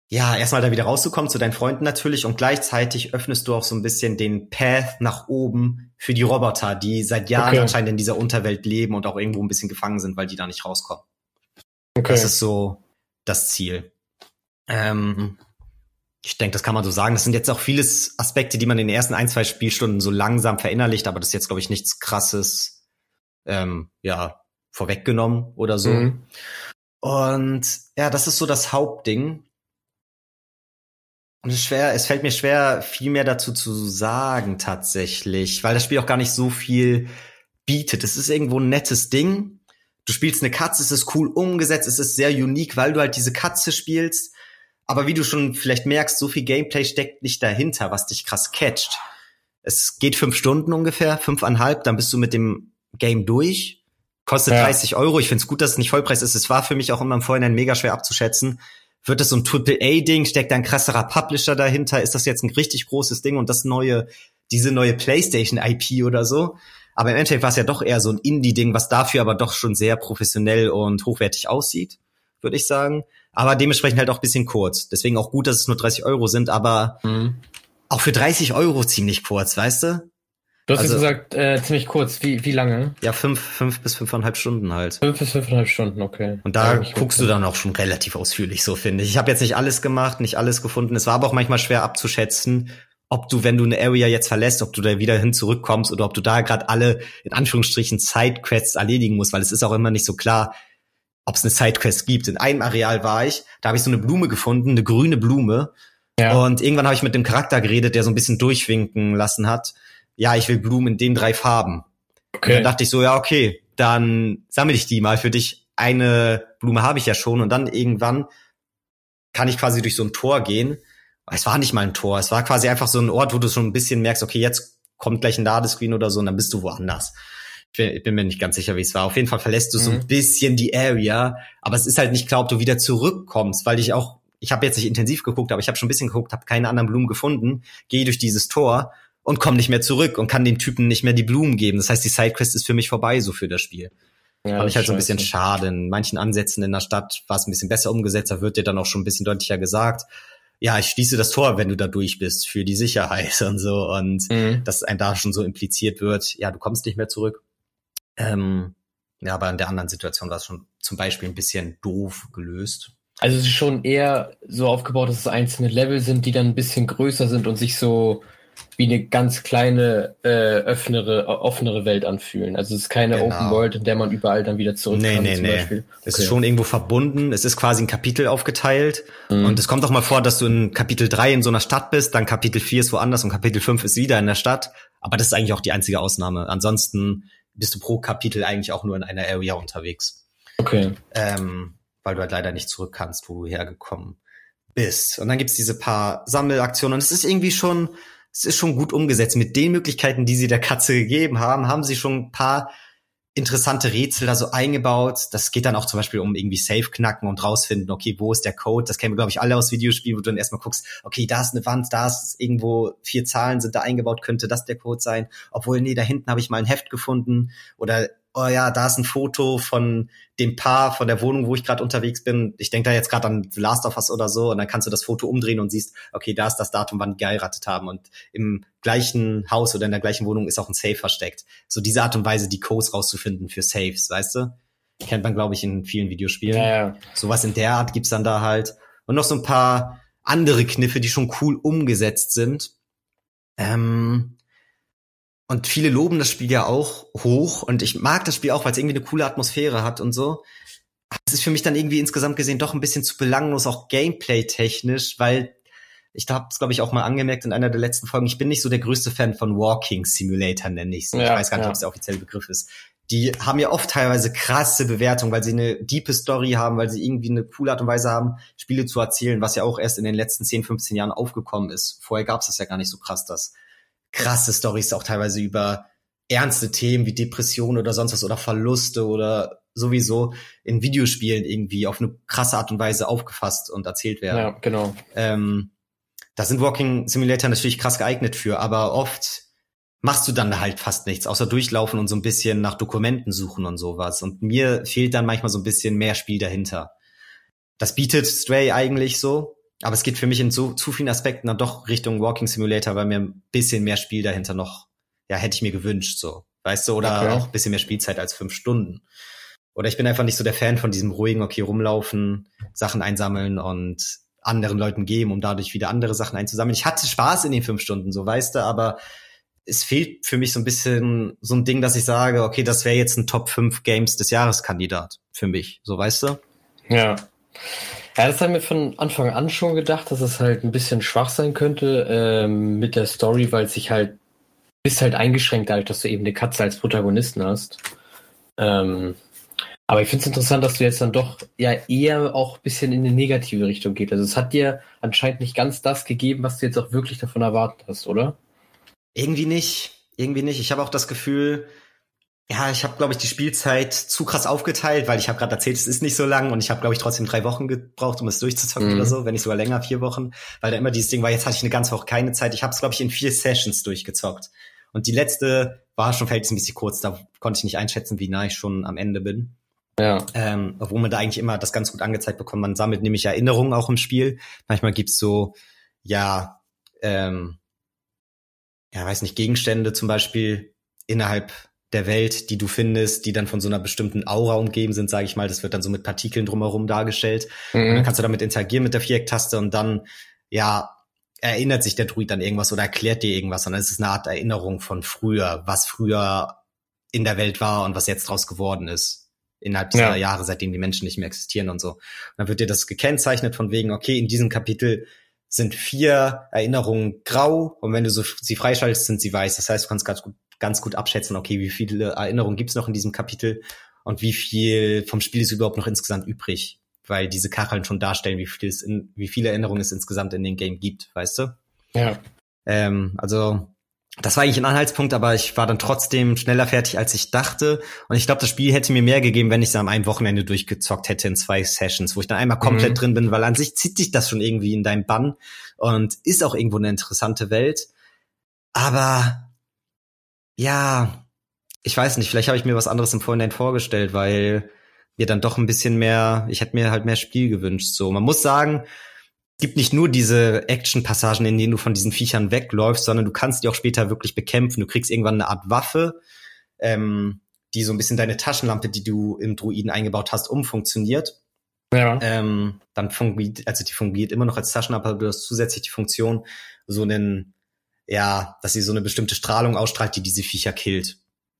ja, erstmal da wieder rauszukommen zu deinen Freunden natürlich und gleichzeitig öffnest du auch so ein bisschen den Path nach oben für die Roboter, die seit Jahren Okay. anscheinend in dieser Unterwelt leben und auch irgendwo ein bisschen gefangen sind, weil die da nicht rauskommen. Okay. Das ist so das Ziel. Ähm, ich denke, das kann man so sagen. Das sind jetzt auch vieles Aspekte, die man in den ersten ein, zwei Spielstunden so langsam verinnerlicht, aber das ist jetzt, glaube ich, nichts krasses, ähm, ja, vorweggenommen oder so. Mhm. Und ja, das ist so das Hauptding. Und es ist schwer, es fällt mir schwer, viel mehr dazu zu sagen tatsächlich, weil das Spiel auch gar nicht so viel bietet. Es ist irgendwo ein nettes Ding. Du spielst eine Katze, es ist cool umgesetzt, es ist sehr unique, weil du halt diese Katze spielst. Aber wie du schon vielleicht merkst, so viel Gameplay steckt nicht dahinter, was dich krass catcht. Es geht fünf Stunden ungefähr, fünfeinhalb, dann bist du mit dem Game durch. Kostet Ja. 30 Euro. Ich find's gut, dass es nicht Vollpreis ist. Es war für mich auch immer im Vorhinein mega schwer abzuschätzen. Wird das so ein Triple-A-Ding? Steckt da ein krasserer Publisher dahinter? Ist das jetzt ein richtig großes Ding und das neue, diese neue PlayStation-IP oder so? Aber im Endeffekt war es ja doch eher so ein Indie-Ding, was dafür aber doch schon sehr professionell und hochwertig aussieht, würde ich sagen. Aber dementsprechend halt auch ein bisschen kurz. Deswegen auch gut, dass es nur 30 Euro sind, aber Mhm. auch für 30 Euro ziemlich kurz, weißt du? Du hast Also- jetzt gesagt, äh, ziemlich kurz. Wie, wie lange? Ja, fünf, fünf bis fünfeinhalb Stunden halt. Fünf bis fünfeinhalb Stunden, okay. Und da Ja, guckst du dann auch schon relativ ausführlich, so finde ich. Ich habe jetzt nicht alles gemacht, nicht alles gefunden. Es war aber auch manchmal schwer abzuschätzen, ob du, wenn du eine Area jetzt verlässt, ob du da wieder hin zurückkommst oder ob du da gerade alle, in Anführungsstrichen, Sidequests erledigen musst, weil es ist auch immer nicht so klar, ob es eine Sidequest gibt. In einem Areal war ich, da habe ich so eine Blume gefunden, eine grüne Blume. Ja. Und irgendwann habe ich mit dem Charakter geredet, der so ein bisschen durchwinken lassen hat. Ja, ich will Blumen in den drei Farben. Und okay. dann dachte ich so, ja, okay, dann sammle ich die mal für dich. Eine Blume habe ich ja schon und dann irgendwann kann ich quasi durch so ein Tor gehen. Es war nicht mal ein Tor, es war quasi einfach so ein Ort, wo du schon ein bisschen merkst, okay, jetzt kommt gleich ein Ladescreen oder so und dann bist du woanders. Ich bin, mir nicht ganz sicher, wie es war. Auf jeden Fall verlässt du so ein Mhm. bisschen die Area, aber es ist halt nicht klar, ob du wieder zurückkommst, weil ich auch, ich habe jetzt nicht intensiv geguckt, aber ich habe schon ein bisschen geguckt, habe keine anderen Blumen gefunden, gehe durch dieses Tor und komme nicht mehr zurück und kann den Typen nicht mehr die Blumen geben. Das heißt, die Sidequest ist für mich vorbei, so für das Spiel. ja, Fand ich halt so ein bisschen schade. In manchen Ansätzen in der Stadt war es ein bisschen besser umgesetzt, da wird dir dann auch schon ein bisschen deutlicher gesagt, ja, ich schließe das Tor, wenn du da durch bist, für die Sicherheit und so. Und Mhm. dass ein da schon so impliziert wird, ja, du kommst nicht mehr zurück. Ähm, ja, aber in der anderen Situation war es schon zum Beispiel ein bisschen doof gelöst. Also es ist schon eher so aufgebaut, dass es einzelne Level sind, die dann ein bisschen größer sind und sich so wie eine ganz kleine, äh, öffnere, offenere Welt anfühlen. Also es ist keine Genau. Open World, in der man überall dann wieder zurück Nee, kann, nee, nee. Beispiel. Es Okay. ist schon irgendwo verbunden. Es ist quasi ein Kapitel aufgeteilt. Mhm. Und es kommt auch mal vor, dass du in Kapitel 3 in so einer Stadt bist, dann Kapitel 4 ist woanders und Kapitel 5 ist wieder in der Stadt. Aber das ist eigentlich auch die einzige Ausnahme. Ansonsten bist du pro Kapitel eigentlich auch nur in einer Area unterwegs. Okay. Ähm, weil du halt leider nicht zurück kannst, wo du hergekommen bist. Und dann gibt's diese paar Sammelaktionen. Und es ist irgendwie schon, es ist schon gut umgesetzt. Mit den Möglichkeiten, die sie der Katze gegeben haben, haben sie schon ein paar interessante Rätsel da so eingebaut. Das geht dann auch zum Beispiel um irgendwie Safe knacken und rausfinden, okay, wo ist der Code? Das kennen wir, glaube ich, alle aus Videospielen, wo du dann erstmal guckst, okay, da ist eine Wand, da ist irgendwo vier Zahlen sind da eingebaut, könnte das der Code sein? Obwohl, nee, da hinten habe ich mal ein Heft gefunden oder oh ja, da ist ein Foto von dem Paar von der Wohnung, wo ich gerade unterwegs bin. Ich denke da jetzt gerade an The Last of Us oder so und dann kannst du das Foto umdrehen und siehst, okay, da ist das Datum, wann die geheiratet haben und im gleichen Haus oder in der gleichen Wohnung ist auch ein Safe versteckt. So diese Art und Weise, die Codes rauszufinden für Saves, weißt du? Kennt man, glaube ich, in vielen Videospielen. Ja, ja. Sowas in der Art gibt's dann da halt. Und noch so ein paar andere Kniffe, die schon cool umgesetzt sind. Ähm, und viele loben das Spiel ja auch hoch und ich mag das Spiel auch, weil es irgendwie eine coole Atmosphäre hat und so. Es ist für mich dann irgendwie insgesamt gesehen doch ein bisschen zu belanglos, auch Gameplay-technisch, weil ich habe es, glaube ich, auch mal angemerkt in einer der letzten Folgen, ich bin nicht so der größte Fan von Walking Simulator, nenne ich es. Ja, ich weiß gar nicht, ja. ob es der offizielle Begriff ist. Die haben ja oft teilweise krasse Bewertungen, weil sie eine diepe Story haben, weil sie irgendwie eine coole Art und Weise haben, Spiele zu erzählen, was ja auch erst in den letzten 10, 15 Jahren aufgekommen ist. Vorher gab es das ja gar nicht so krass, dass krasse Stories auch teilweise über ernste Themen wie Depression oder sonst was oder Verluste oder sowieso in Videospielen irgendwie auf eine krasse Art und Weise aufgefasst und erzählt werden. Ja, genau. Ähm, da sind Walking Simulator natürlich krass geeignet für, aber oft machst du dann halt fast nichts, außer durchlaufen und so ein bisschen nach Dokumenten suchen und sowas. Und mir fehlt dann manchmal so ein bisschen mehr Spiel dahinter. Das bietet Stray eigentlich so, aber es geht für mich in so zu vielen Aspekten dann doch Richtung Walking Simulator, weil mir ein bisschen mehr Spiel dahinter noch, ja, hätte ich mir gewünscht, so. Weißt du, oder okay. auch ein bisschen mehr Spielzeit als fünf Stunden. Oder ich bin einfach nicht so der Fan von diesem ruhigen, okay, rumlaufen, Sachen einsammeln und anderen Leuten geben, um dadurch wieder andere Sachen einzusammeln. Ich hatte Spaß in den fünf Stunden, so weißt du, aber es fehlt für mich so ein bisschen so ein Ding, dass ich sage, okay, das wäre jetzt ein Top 5 Games des Jahreskandidat für mich, so weißt du? Ja. Ja, das haben wir von Anfang an schon gedacht, dass es halt ein bisschen schwach sein könnte ähm, mit der Story, weil es sich halt bist halt eingeschränkt dadurch, dass du eben eine Katze als Protagonisten hast. Ähm, aber ich finde es interessant, dass du jetzt dann doch ja eher auch ein bisschen in eine negative Richtung geht. Also es hat dir anscheinend nicht ganz das gegeben, was du jetzt auch wirklich davon erwartet hast, oder? Irgendwie nicht. Irgendwie nicht. Ich habe auch das Gefühl, ja, ich habe, glaube ich, die Spielzeit zu krass aufgeteilt, weil ich habe gerade erzählt, es ist nicht so lang und ich habe, glaube ich, trotzdem drei Wochen gebraucht, um es durchzuzocken mhm. oder so, wenn nicht sogar länger, vier Wochen, weil da immer dieses Ding war, jetzt hatte ich eine ganze Woche keine Zeit. Ich habe es, glaube ich, in vier Sessions durchgezockt. Und die letzte war schon bisschen kurz, da konnte ich nicht einschätzen, wie nah ich schon am Ende bin. Ja. Ähm, obwohl man da eigentlich immer das ganz gut angezeigt bekommt. Man sammelt nämlich Erinnerungen auch im Spiel. Manchmal gibt's so, ja, ähm, ja, weiß nicht, Gegenstände zum Beispiel innerhalb der Welt, die du findest, die dann von so einer bestimmten Aura umgeben sind, sage ich mal. Das wird dann so mit Partikeln drumherum dargestellt. Mhm. Und dann kannst du damit interagieren mit der Vierecktaste und dann, ja, erinnert sich der Druid an irgendwas oder erklärt dir irgendwas. Und es ist eine Art Erinnerung von früher, was früher in der Welt war und was jetzt draus geworden ist. Innerhalb dieser ja. Jahre, seitdem die Menschen nicht mehr existieren und so. Und dann wird dir das gekennzeichnet von wegen, okay, in diesem Kapitel sind vier Erinnerungen grau und wenn du so sie freischaltest, sind sie weiß. Das heißt, du kannst ganz gut ganz gut abschätzen, okay, wie viele Erinnerungen gibt's noch in diesem Kapitel und wie viel vom Spiel ist überhaupt noch insgesamt übrig, weil diese Kacheln schon darstellen, wie viel es in, wie viele Erinnerungen es insgesamt in den Game gibt, weißt du? Ja. Ähm, also das war eigentlich ein Anhaltspunkt, aber ich war dann trotzdem schneller fertig, als ich dachte. Und ich glaube, das Spiel hätte mir mehr gegeben, wenn ich es am einem Wochenende durchgezockt hätte in zwei Sessions, wo ich dann einmal komplett mhm. drin bin, weil an sich zieht dich das schon irgendwie in deinen Bann und ist auch irgendwo eine interessante Welt. Aber ja, ich weiß nicht, vielleicht habe ich mir was anderes im Vorhinein vorgestellt, weil mir dann doch ein bisschen mehr, ich hätte mir halt mehr Spiel gewünscht. So, man muss sagen, gibt nicht nur diese Action-Passagen, in denen du von diesen Viechern wegläufst, sondern du kannst die auch später wirklich bekämpfen. Du kriegst irgendwann eine Art Waffe, ähm, die so ein bisschen deine Taschenlampe, die du im Druiden eingebaut hast, umfunktioniert. Ja. Ähm, dann fungiert, also die fungiert immer noch als Taschenlampe, aber du hast zusätzlich die Funktion, so einen ja, dass sie so eine bestimmte Strahlung ausstrahlt, die diese Viecher killt.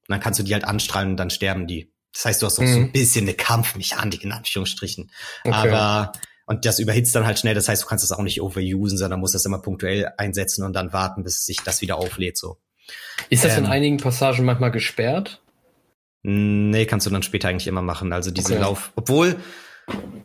Und dann kannst du die halt anstrahlen und dann sterben die. Das heißt, du hast auch mhm. so ein bisschen eine Kampfmechanik in Anführungsstrichen. Okay. Aber und das überhitzt dann halt schnell. Das heißt, du kannst das auch nicht overusen, sondern musst das immer punktuell einsetzen und dann warten, bis sich das wieder auflädt. So. Ist das ähm, in einigen Passagen manchmal gesperrt? Nee, kannst du dann später eigentlich immer machen. Also diese okay. Lauf, obwohl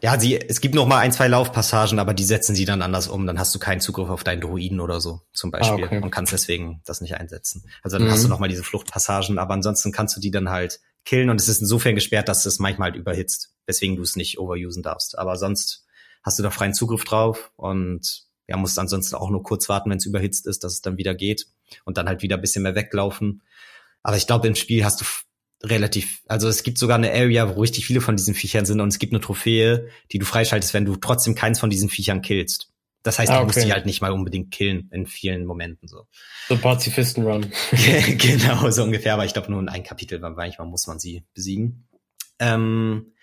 ja, sie, es gibt noch mal ein, zwei Laufpassagen, aber die setzen sie dann anders um. Dann hast du keinen Zugriff auf deinen Druiden oder so, zum ah, Beispiel. Ah, okay. Und kannst deswegen das nicht einsetzen. Also dann mhm. hast du noch mal diese Fluchtpassagen, aber ansonsten kannst du die dann halt killen und es ist insofern gesperrt, dass es manchmal halt überhitzt, weswegen du es nicht overusen darfst. Aber sonst hast du da freien Zugriff drauf und ja, musst ansonsten auch nur kurz warten, wenn es überhitzt ist, dass es dann wieder geht und dann halt wieder ein bisschen mehr weglaufen. Aber ich glaube, im Spiel hast du relativ, also es gibt sogar eine Area, wo richtig viele von diesen Viechern sind und es gibt eine Trophäe, die du freischaltest, wenn du trotzdem keins von diesen Viechern killst. Das heißt, ah, okay. du musst die halt nicht mal unbedingt killen in vielen Momenten so. So Pazifisten-Run. genau, so ungefähr, aber ich glaube nur in ein Kapitel, weil manchmal muss man sie besiegen. Ähm,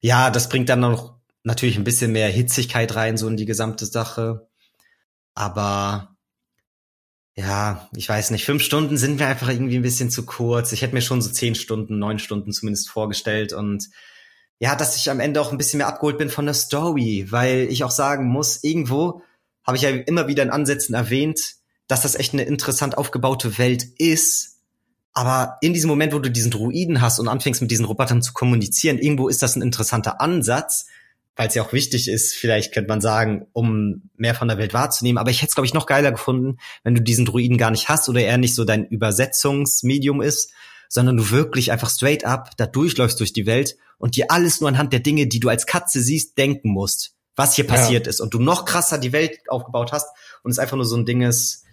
ja, das bringt dann noch natürlich ein bisschen mehr Hitzigkeit rein, so in die gesamte Sache. Aber ja, ich weiß nicht, fünf Stunden sind mir einfach irgendwie ein bisschen zu kurz. Ich hätte mir schon so zehn Stunden, neun Stunden zumindest vorgestellt und ja, dass ich am Ende auch ein bisschen mehr abgeholt bin von der Story, weil ich auch sagen muss, irgendwo habe ich ja immer wieder in Ansätzen erwähnt, dass das echt eine interessant aufgebaute Welt ist. Aber in diesem Moment, wo du diesen Druiden hast und anfängst mit diesen Robotern zu kommunizieren, irgendwo ist das ein interessanter Ansatz weil es ja auch wichtig ist, vielleicht könnte man sagen, um mehr von der Welt wahrzunehmen. Aber ich hätte es, glaube ich, noch geiler gefunden, wenn du diesen Druiden gar nicht hast oder er nicht so dein Übersetzungsmedium ist, sondern du wirklich einfach straight up da durchläufst durch die Welt und dir alles nur anhand der Dinge, die du als Katze siehst, denken musst, was hier passiert ja. ist. Und du noch krasser die Welt aufgebaut hast und es einfach nur so ein Ding ist,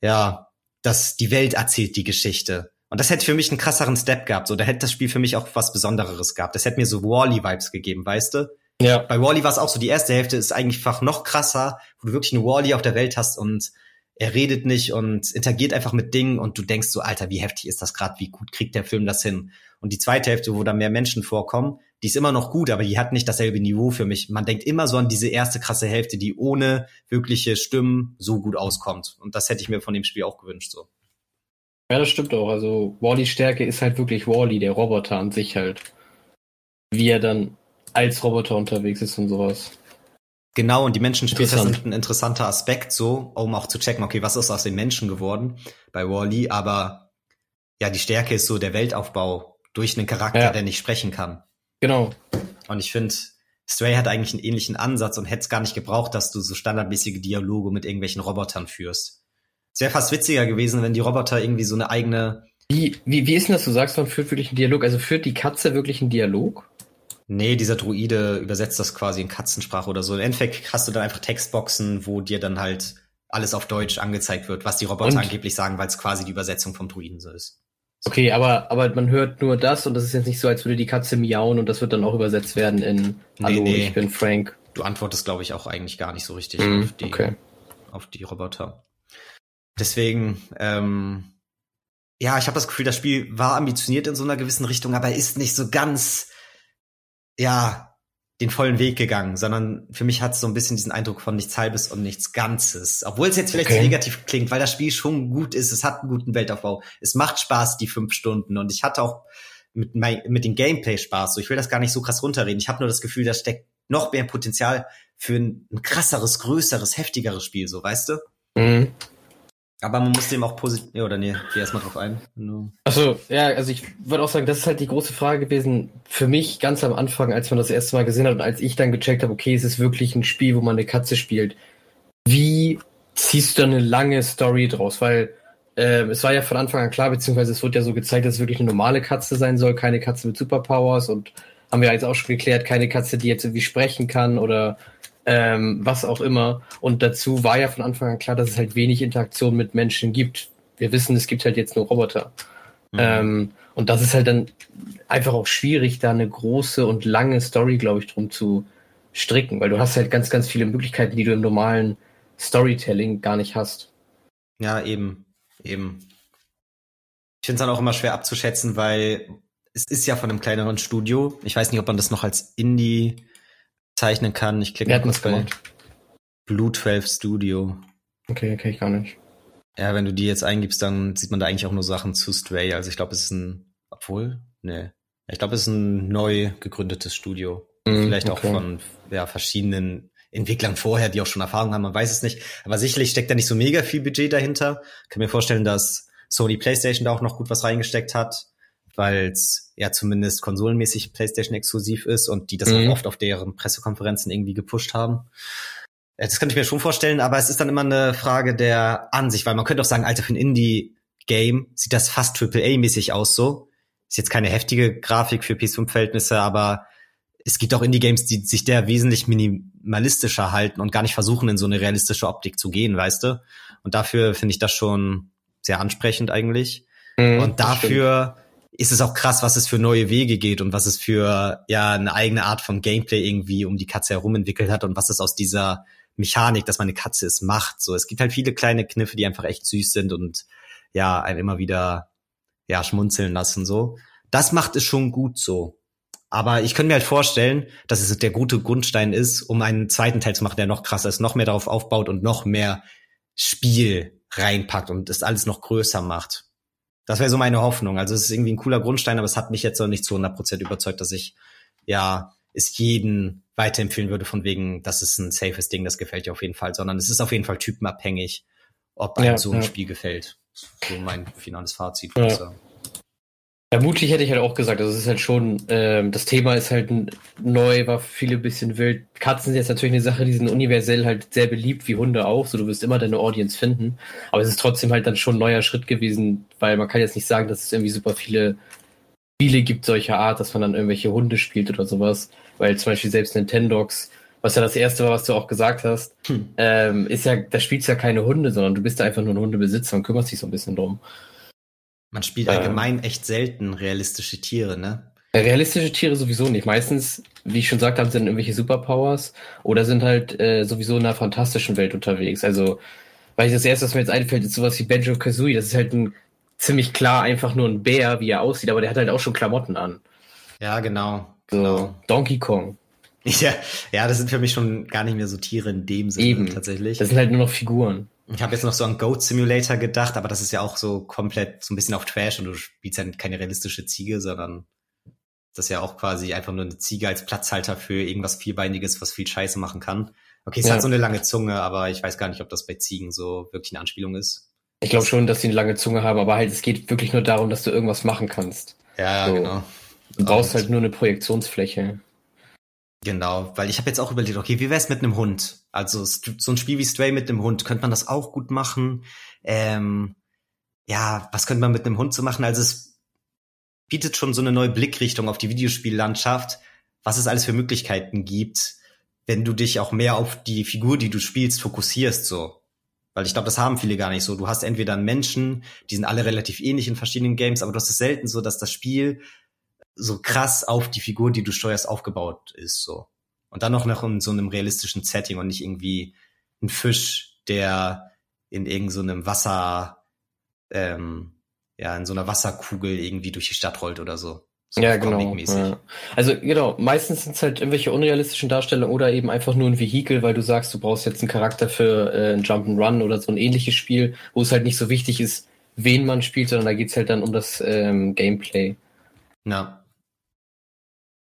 ja, dass die Welt erzählt die Geschichte. Und das hätte für mich einen krasseren Step gehabt. So, da hätte das Spiel für mich auch was Besondereres gehabt. Das hätte mir so Wally-Vibes gegeben, weißt du? Ja. Bei Wally war es auch so, die erste Hälfte ist eigentlich einfach noch krasser, wo du wirklich eine Wally auf der Welt hast und er redet nicht und interagiert einfach mit Dingen und du denkst so, Alter, wie heftig ist das gerade, wie gut kriegt der Film das hin? Und die zweite Hälfte, wo da mehr Menschen vorkommen, die ist immer noch gut, aber die hat nicht dasselbe Niveau für mich. Man denkt immer so an diese erste krasse Hälfte, die ohne wirkliche Stimmen so gut auskommt. Und das hätte ich mir von dem Spiel auch gewünscht, so. Ja, das stimmt auch. Also Wallys Stärke ist halt wirklich Wally, der Roboter an sich halt. Wie er dann als Roboter unterwegs ist und sowas. Genau, und die Menschen später sind ein interessanter Aspekt, so, um auch zu checken, okay, was ist aus den Menschen geworden bei Wally, aber ja, die Stärke ist so der Weltaufbau durch einen Charakter, ja. der nicht sprechen kann. Genau. Und ich finde, Stray hat eigentlich einen ähnlichen Ansatz und hätte es gar nicht gebraucht, dass du so standardmäßige Dialoge mit irgendwelchen Robotern führst. Es wäre fast witziger gewesen, wenn die Roboter irgendwie so eine eigene. Wie, wie, wie ist denn das, du sagst, man führt wirklich einen Dialog? Also führt die Katze wirklich einen Dialog? Nee, dieser Druide übersetzt das quasi in Katzensprache oder so. Im Endeffekt hast du dann einfach Textboxen, wo dir dann halt alles auf Deutsch angezeigt wird, was die Roboter und? angeblich sagen, weil es quasi die Übersetzung vom Druiden so ist. Okay, aber, aber man hört nur das und das ist jetzt nicht so, als würde die Katze miauen und das wird dann auch übersetzt werden in Hallo, nee, nee. ich bin Frank. Du antwortest, glaube ich, auch eigentlich gar nicht so richtig mm, auf, die, okay. auf die Roboter. Deswegen, ähm, ja, ich habe das Gefühl, das Spiel war ambitioniert in so einer gewissen Richtung, aber ist nicht so ganz ja, den vollen Weg gegangen, sondern für mich hat es so ein bisschen diesen Eindruck von nichts Halbes und nichts Ganzes. Obwohl es jetzt vielleicht okay. negativ klingt, weil das Spiel schon gut ist, es hat einen guten Weltaufbau, es macht Spaß, die fünf Stunden und ich hatte auch mit, mein, mit dem Gameplay Spaß. So, ich will das gar nicht so krass runterreden. Ich habe nur das Gefühl, da steckt noch mehr Potenzial für ein, ein krasseres, größeres, heftigeres Spiel, so weißt du? Mhm. Aber man muss dem auch positiv, oder nee, geh erstmal drauf ein. Achso, ja, also ich würde auch sagen, das ist halt die große Frage gewesen für mich ganz am Anfang, als man das erste Mal gesehen hat und als ich dann gecheckt habe, okay, es ist wirklich ein Spiel, wo man eine Katze spielt. Wie ziehst du eine lange Story draus? Weil äh, es war ja von Anfang an klar, beziehungsweise es wurde ja so gezeigt, dass es wirklich eine normale Katze sein soll, keine Katze mit Superpowers und haben wir jetzt auch schon geklärt, keine Katze, die jetzt irgendwie sprechen kann oder ähm, was auch immer. Und dazu war ja von Anfang an klar, dass es halt wenig Interaktion mit Menschen gibt. Wir wissen, es gibt halt jetzt nur Roboter. Mhm. Ähm, und das ist halt dann einfach auch schwierig, da eine große und lange Story, glaube ich, drum zu stricken, weil du hast halt ganz, ganz viele Möglichkeiten, die du im normalen Storytelling gar nicht hast. Ja, eben, eben. Ich finde es dann auch immer schwer abzuschätzen, weil es ist ja von einem kleineren Studio. Ich weiß nicht, ob man das noch als Indie zeichnen kann. Ich klicke mal kurz bei Blue 12 Studio. Okay, kenne ich gar nicht. Ja, wenn du die jetzt eingibst, dann sieht man da eigentlich auch nur Sachen zu Stray. Also ich glaube, es ist ein, obwohl, nee. Ich glaube, es ist ein neu gegründetes Studio. Mm, Vielleicht okay. auch von ja, verschiedenen Entwicklern vorher, die auch schon Erfahrung haben, man weiß es nicht. Aber sicherlich steckt da nicht so mega viel Budget dahinter. Ich kann mir vorstellen, dass Sony PlayStation da auch noch gut was reingesteckt hat weil es ja zumindest konsolenmäßig PlayStation exklusiv ist und die das mhm. auch oft auf deren Pressekonferenzen irgendwie gepusht haben. Das kann ich mir schon vorstellen, aber es ist dann immer eine Frage der Ansicht, weil man könnte auch sagen, Alter, für ein Indie-Game sieht das fast AAA-mäßig aus so. Ist jetzt keine heftige Grafik für PS5-Verhältnisse, aber es gibt auch Indie-Games, die sich der wesentlich minimalistischer halten und gar nicht versuchen, in so eine realistische Optik zu gehen, weißt du? Und dafür finde ich das schon sehr ansprechend eigentlich. Mhm, und dafür ist es auch krass, was es für neue Wege geht und was es für ja eine eigene Art von Gameplay irgendwie um die Katze herum entwickelt hat und was es aus dieser Mechanik, dass man eine Katze ist, macht. So, es gibt halt viele kleine Kniffe, die einfach echt süß sind und ja, einen immer wieder ja schmunzeln lassen so. Das macht es schon gut so. Aber ich könnte mir halt vorstellen, dass es der gute Grundstein ist, um einen zweiten Teil zu machen, der noch krasser ist, noch mehr darauf aufbaut und noch mehr Spiel reinpackt und das alles noch größer macht. Das wäre so meine Hoffnung. Also es ist irgendwie ein cooler Grundstein, aber es hat mich jetzt noch nicht zu 100% überzeugt, dass ich ja es jeden weiterempfehlen würde von wegen, das ist ein safes Ding, das gefällt dir auf jeden Fall, sondern es ist auf jeden Fall typenabhängig, ob einem ja, so ein ja. Spiel gefällt. So mein finales Fazit. Ja. Vermutlich hätte ich halt auch gesagt, also es ist halt schon, ähm, das Thema ist halt neu, war viele bisschen wild. Katzen sind jetzt natürlich eine Sache, die sind universell halt sehr beliebt, wie Hunde auch, so du wirst immer deine Audience finden. Aber es ist trotzdem halt dann schon ein neuer Schritt gewesen, weil man kann jetzt nicht sagen, dass es irgendwie super viele Spiele gibt solcher Art, dass man dann irgendwelche Hunde spielt oder sowas. Weil zum Beispiel selbst Nintendogs, was ja das erste war, was du auch gesagt hast, hm. ähm, ist ja, da spielst du ja keine Hunde, sondern du bist da einfach nur ein Hundebesitzer und kümmerst dich so ein bisschen drum. Man spielt allgemein echt selten realistische Tiere, ne? Realistische Tiere sowieso nicht. Meistens, wie ich schon gesagt habe, sind irgendwelche Superpowers oder sind halt äh, sowieso in einer fantastischen Welt unterwegs. Also, weil das erste, was mir jetzt einfällt, ist sowas wie Benjo Kazooie. Das ist halt ein ziemlich klar einfach nur ein Bär, wie er aussieht, aber der hat halt auch schon Klamotten an. Ja, genau. genau. So, Donkey Kong. Ja, ja, das sind für mich schon gar nicht mehr so Tiere in dem Sinne Eben. tatsächlich. Das sind halt nur noch Figuren. Ich habe jetzt noch so an Goat Simulator gedacht, aber das ist ja auch so komplett so ein bisschen auf Trash und du spielst ja keine realistische Ziege, sondern das ist ja auch quasi einfach nur eine Ziege als Platzhalter für irgendwas Vierbeiniges, was viel Scheiße machen kann. Okay, es ja. hat so eine lange Zunge, aber ich weiß gar nicht, ob das bei Ziegen so wirklich eine Anspielung ist. Ich glaube schon, dass sie eine lange Zunge haben, aber halt, es geht wirklich nur darum, dass du irgendwas machen kannst. Ja, so. genau. Du brauchst und halt nur eine Projektionsfläche. Genau, weil ich habe jetzt auch überlegt, okay, wie wär's mit einem Hund? Also so ein Spiel wie Stray mit einem Hund, könnte man das auch gut machen? Ähm, ja, was könnte man mit einem Hund so machen? Also es bietet schon so eine neue Blickrichtung auf die Videospiellandschaft, was es alles für Möglichkeiten gibt, wenn du dich auch mehr auf die Figur, die du spielst, fokussierst so. Weil ich glaube, das haben viele gar nicht so. Du hast entweder einen Menschen, die sind alle relativ ähnlich in verschiedenen Games, aber du hast es selten so, dass das Spiel so krass auf die Figur, die du steuerst, aufgebaut ist, so. Und dann noch noch in so einem realistischen Setting und nicht irgendwie ein Fisch, der in irgendeinem so Wasser, ähm, ja, in so einer Wasserkugel irgendwie durch die Stadt rollt oder so. So ja, genau. Ja. Also genau, meistens sind es halt irgendwelche unrealistischen Darstellungen oder eben einfach nur ein Vehikel, weil du sagst, du brauchst jetzt einen Charakter für äh, ein Jump'n'Run oder so ein ähnliches Spiel, wo es halt nicht so wichtig ist, wen man spielt, sondern da geht's halt dann um das ähm, Gameplay. Na.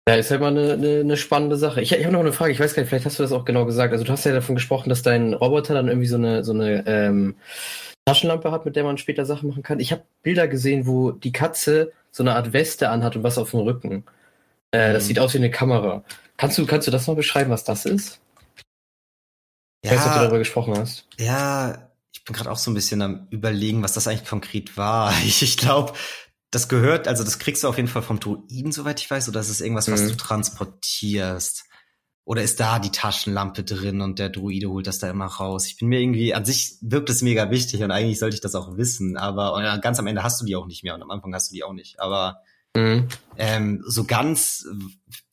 Ja, ist halt mal eine, eine, eine spannende Sache. Ich, ich habe noch eine Frage, ich weiß gar nicht, vielleicht hast du das auch genau gesagt. Also du hast ja davon gesprochen, dass dein Roboter dann irgendwie so eine, so eine ähm, Taschenlampe hat, mit der man später Sachen machen kann. Ich habe Bilder gesehen, wo die Katze so eine Art Weste anhat und was auf dem Rücken. Äh, mhm. Das sieht aus wie eine Kamera. Kannst du, kannst du das mal beschreiben, was das ist? Ja, ich weiß ob du darüber gesprochen hast. Ja, ich bin gerade auch so ein bisschen am überlegen, was das eigentlich konkret war. Ich, ich glaube, das gehört, also das kriegst du auf jeden Fall vom Druiden, soweit ich weiß, oder ist es irgendwas, was mhm. du transportierst? Oder ist da die Taschenlampe drin und der Druide holt das da immer raus? Ich bin mir irgendwie, an sich wirkt es mega wichtig und eigentlich sollte ich das auch wissen, aber ganz am Ende hast du die auch nicht mehr und am Anfang hast du die auch nicht. Aber mhm. ähm, so ganz,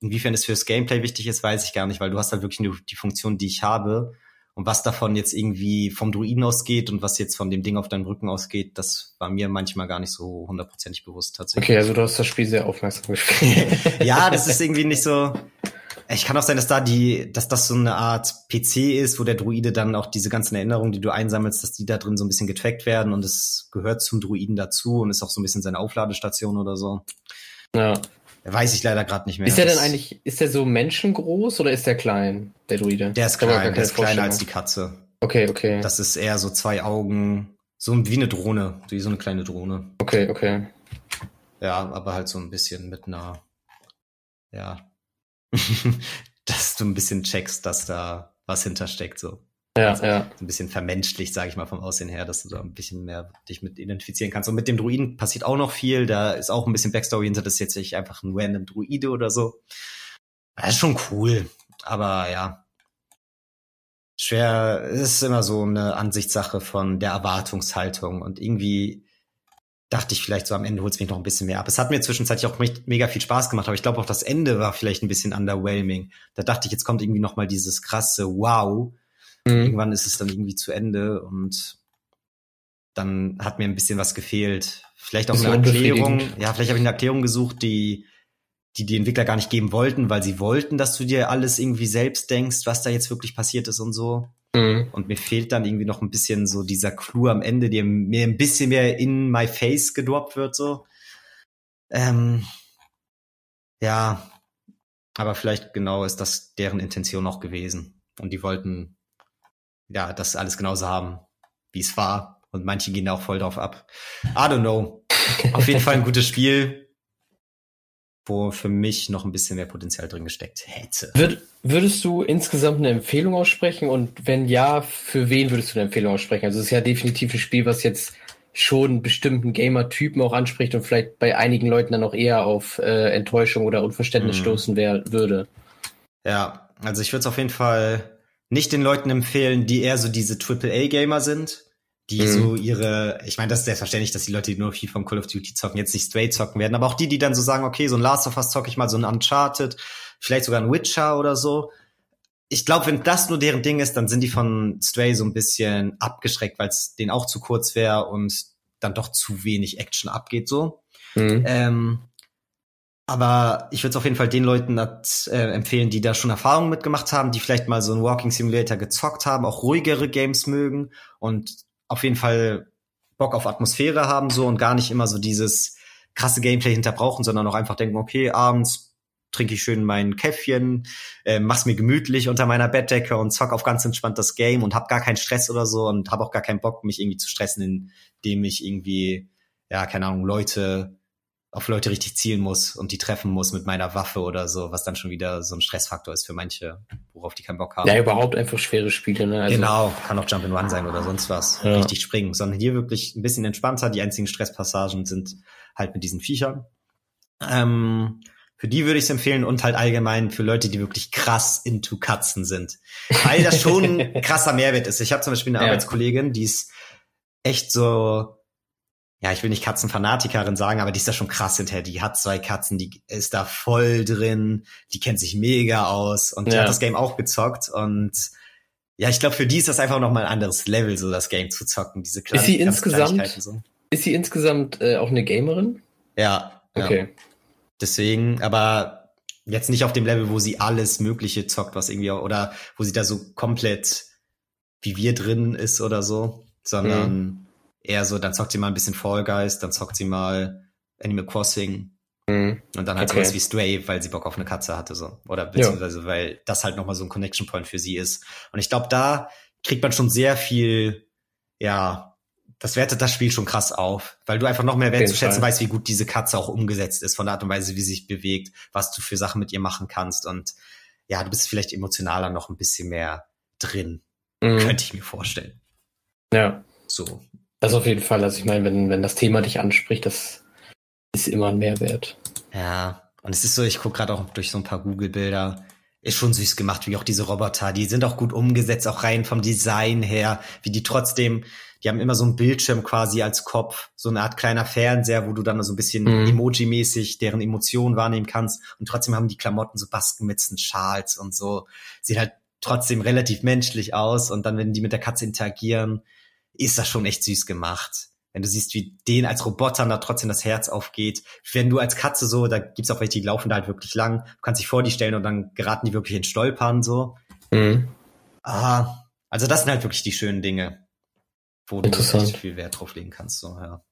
inwiefern es fürs Gameplay wichtig ist, weiß ich gar nicht, weil du hast halt wirklich nur die Funktion, die ich habe und was davon jetzt irgendwie vom Druiden ausgeht und was jetzt von dem Ding auf deinem Rücken ausgeht, das war mir manchmal gar nicht so hundertprozentig bewusst tatsächlich. Okay, also du hast das Spiel sehr aufmerksam gespielt. ja, das ist irgendwie nicht so. Ich kann auch sein, dass da die, dass das so eine Art PC ist, wo der Druide dann auch diese ganzen Erinnerungen, die du einsammelst, dass die da drin so ein bisschen getrackt werden und es gehört zum Druiden dazu und ist auch so ein bisschen seine Aufladestation oder so. Ja. Weiß ich leider gerade nicht mehr. Ist der denn eigentlich, ist der so menschengroß oder ist der klein, der Druide? Der ist klein, der ist kleiner als die Katze. Okay, okay. Das ist eher so zwei Augen, so wie eine Drohne, wie so eine kleine Drohne. Okay, okay. Ja, aber halt so ein bisschen mit einer, ja, dass du ein bisschen checkst, dass da was hintersteckt, so. Ja, also ja. ein bisschen vermenschlicht, sage ich mal, vom Aussehen her, dass du da ein bisschen mehr dich mit identifizieren kannst. Und mit dem Druiden passiert auch noch viel. Da ist auch ein bisschen Backstory hinter. Das ist jetzt nicht einfach ein random Druide oder so. Das ist schon cool. Aber ja. Schwer, es ist immer so eine Ansichtssache von der Erwartungshaltung. Und irgendwie dachte ich vielleicht so am Ende holt es mich noch ein bisschen mehr ab. Es hat mir zwischenzeitlich auch mega viel Spaß gemacht, aber ich glaube auch das Ende war vielleicht ein bisschen underwhelming. Da dachte ich, jetzt kommt irgendwie noch mal dieses krasse Wow. Mhm. Irgendwann ist es dann irgendwie zu Ende und dann hat mir ein bisschen was gefehlt. Vielleicht auch eine Erklärung. Ja, vielleicht habe ich eine Erklärung gesucht, die die die Entwickler gar nicht geben wollten, weil sie wollten, dass du dir alles irgendwie selbst denkst, was da jetzt wirklich passiert ist und so. Mhm. Und mir fehlt dann irgendwie noch ein bisschen so dieser Clou am Ende, der mir ein bisschen mehr in my face gedroppt wird, so. Ähm, ja, aber vielleicht genau ist das deren Intention auch gewesen. Und die wollten, ja, das alles genauso haben, wie es war. Und manche gehen da auch voll drauf ab. I don't know. Auf jeden Fall ein gutes Spiel wo für mich noch ein bisschen mehr Potenzial drin gesteckt hätte. Würd, würdest du insgesamt eine Empfehlung aussprechen? Und wenn ja, für wen würdest du eine Empfehlung aussprechen? Also es ist ja definitiv ein Spiel, was jetzt schon bestimmten Gamer-Typen auch anspricht und vielleicht bei einigen Leuten dann auch eher auf äh, Enttäuschung oder Unverständnis mhm. stoßen wär, würde. Ja, also ich würde es auf jeden Fall nicht den Leuten empfehlen, die eher so diese AAA-Gamer sind, die mhm. so ihre, ich meine, das ist selbstverständlich, dass die Leute, die nur viel vom Call of Duty zocken, jetzt nicht straight zocken werden, aber auch die, die dann so sagen, okay, so ein Last of Us zocke ich mal, so ein Uncharted, vielleicht sogar ein Witcher oder so. Ich glaube, wenn das nur deren Ding ist, dann sind die von Stray so ein bisschen abgeschreckt, weil es denen auch zu kurz wäre und dann doch zu wenig Action abgeht so. Mhm. Ähm, aber ich würde es auf jeden Fall den Leuten das, äh, empfehlen, die da schon Erfahrungen mitgemacht haben, die vielleicht mal so ein Walking Simulator gezockt haben, auch ruhigere Games mögen und auf jeden Fall Bock auf Atmosphäre haben so und gar nicht immer so dieses krasse Gameplay hinterbrauchen, sondern auch einfach denken, okay, abends trinke ich schön mein Käffchen, äh, mach's mir gemütlich unter meiner Bettdecke und zock auf ganz entspannt das Game und hab gar keinen Stress oder so und hab auch gar keinen Bock, mich irgendwie zu stressen, indem ich irgendwie, ja, keine Ahnung, Leute auf Leute richtig zielen muss und die treffen muss mit meiner Waffe oder so, was dann schon wieder so ein Stressfaktor ist für manche, worauf die keinen Bock haben. Ja, überhaupt einfach schwere Spiele, ne? Also genau, kann auch Jump in One sein oder sonst was. Ja. Richtig springen. Sondern hier wirklich ein bisschen entspannter. Die einzigen Stresspassagen sind halt mit diesen Viechern. Ähm, für die würde ich es empfehlen und halt allgemein für Leute, die wirklich krass into Katzen sind. Weil das schon ein krasser Mehrwert ist. Ich habe zum Beispiel eine ja. Arbeitskollegin, die ist echt so ja, ich will nicht Katzenfanatikerin sagen, aber die ist da schon krass hinterher. Die hat zwei Katzen, die ist da voll drin, die kennt sich mega aus und die hat das Game auch gezockt und ja, ich glaube, für die ist das einfach nochmal ein anderes Level, so das Game zu zocken, diese kleinen Ist sie insgesamt, so. ist sie insgesamt äh, auch eine Gamerin? Ja. Okay. Ja. Deswegen, aber jetzt nicht auf dem Level, wo sie alles Mögliche zockt, was irgendwie, oder wo sie da so komplett wie wir drin ist oder so, sondern mhm eher so, dann zockt sie mal ein bisschen Fall Guys, dann zockt sie mal Animal Crossing mhm. und dann halt okay. sowas wie Stray, weil sie Bock auf eine Katze hatte so oder beziehungsweise ja. weil das halt nochmal so ein Connection Point für sie ist. Und ich glaube, da kriegt man schon sehr viel, ja, das wertet das Spiel schon krass auf, weil du einfach noch mehr wertzuschätzen weißt, wie gut diese Katze auch umgesetzt ist von der Art und Weise, wie sie sich bewegt, was du für Sachen mit ihr machen kannst und ja, du bist vielleicht emotionaler noch ein bisschen mehr drin, mhm. könnte ich mir vorstellen. Ja. So. Das auf jeden Fall. Also ich meine, wenn, wenn das Thema dich anspricht, das ist immer ein Mehrwert. Ja, und es ist so, ich gucke gerade auch durch so ein paar Google-Bilder. Ist schon süß gemacht, wie auch diese Roboter. Die sind auch gut umgesetzt, auch rein vom Design her, wie die trotzdem, die haben immer so einen Bildschirm quasi als Kopf, so eine Art kleiner Fernseher, wo du dann so ein bisschen mhm. Emoji-mäßig deren Emotionen wahrnehmen kannst. Und trotzdem haben die Klamotten so Baskenmützen, Schals und so. Sieht halt trotzdem relativ menschlich aus. Und dann, wenn die mit der Katze interagieren, ist das schon echt süß gemacht. Wenn du siehst, wie denen als Robotern da trotzdem das Herz aufgeht. Wenn du als Katze so, da gibt's auch welche, die laufen da halt wirklich lang. Du kannst dich vor die stellen und dann geraten die wirklich in Stolpern so. Mhm. Ah, also das sind halt wirklich die schönen Dinge, wo du echt viel Wert drauf legen kannst. So, ja.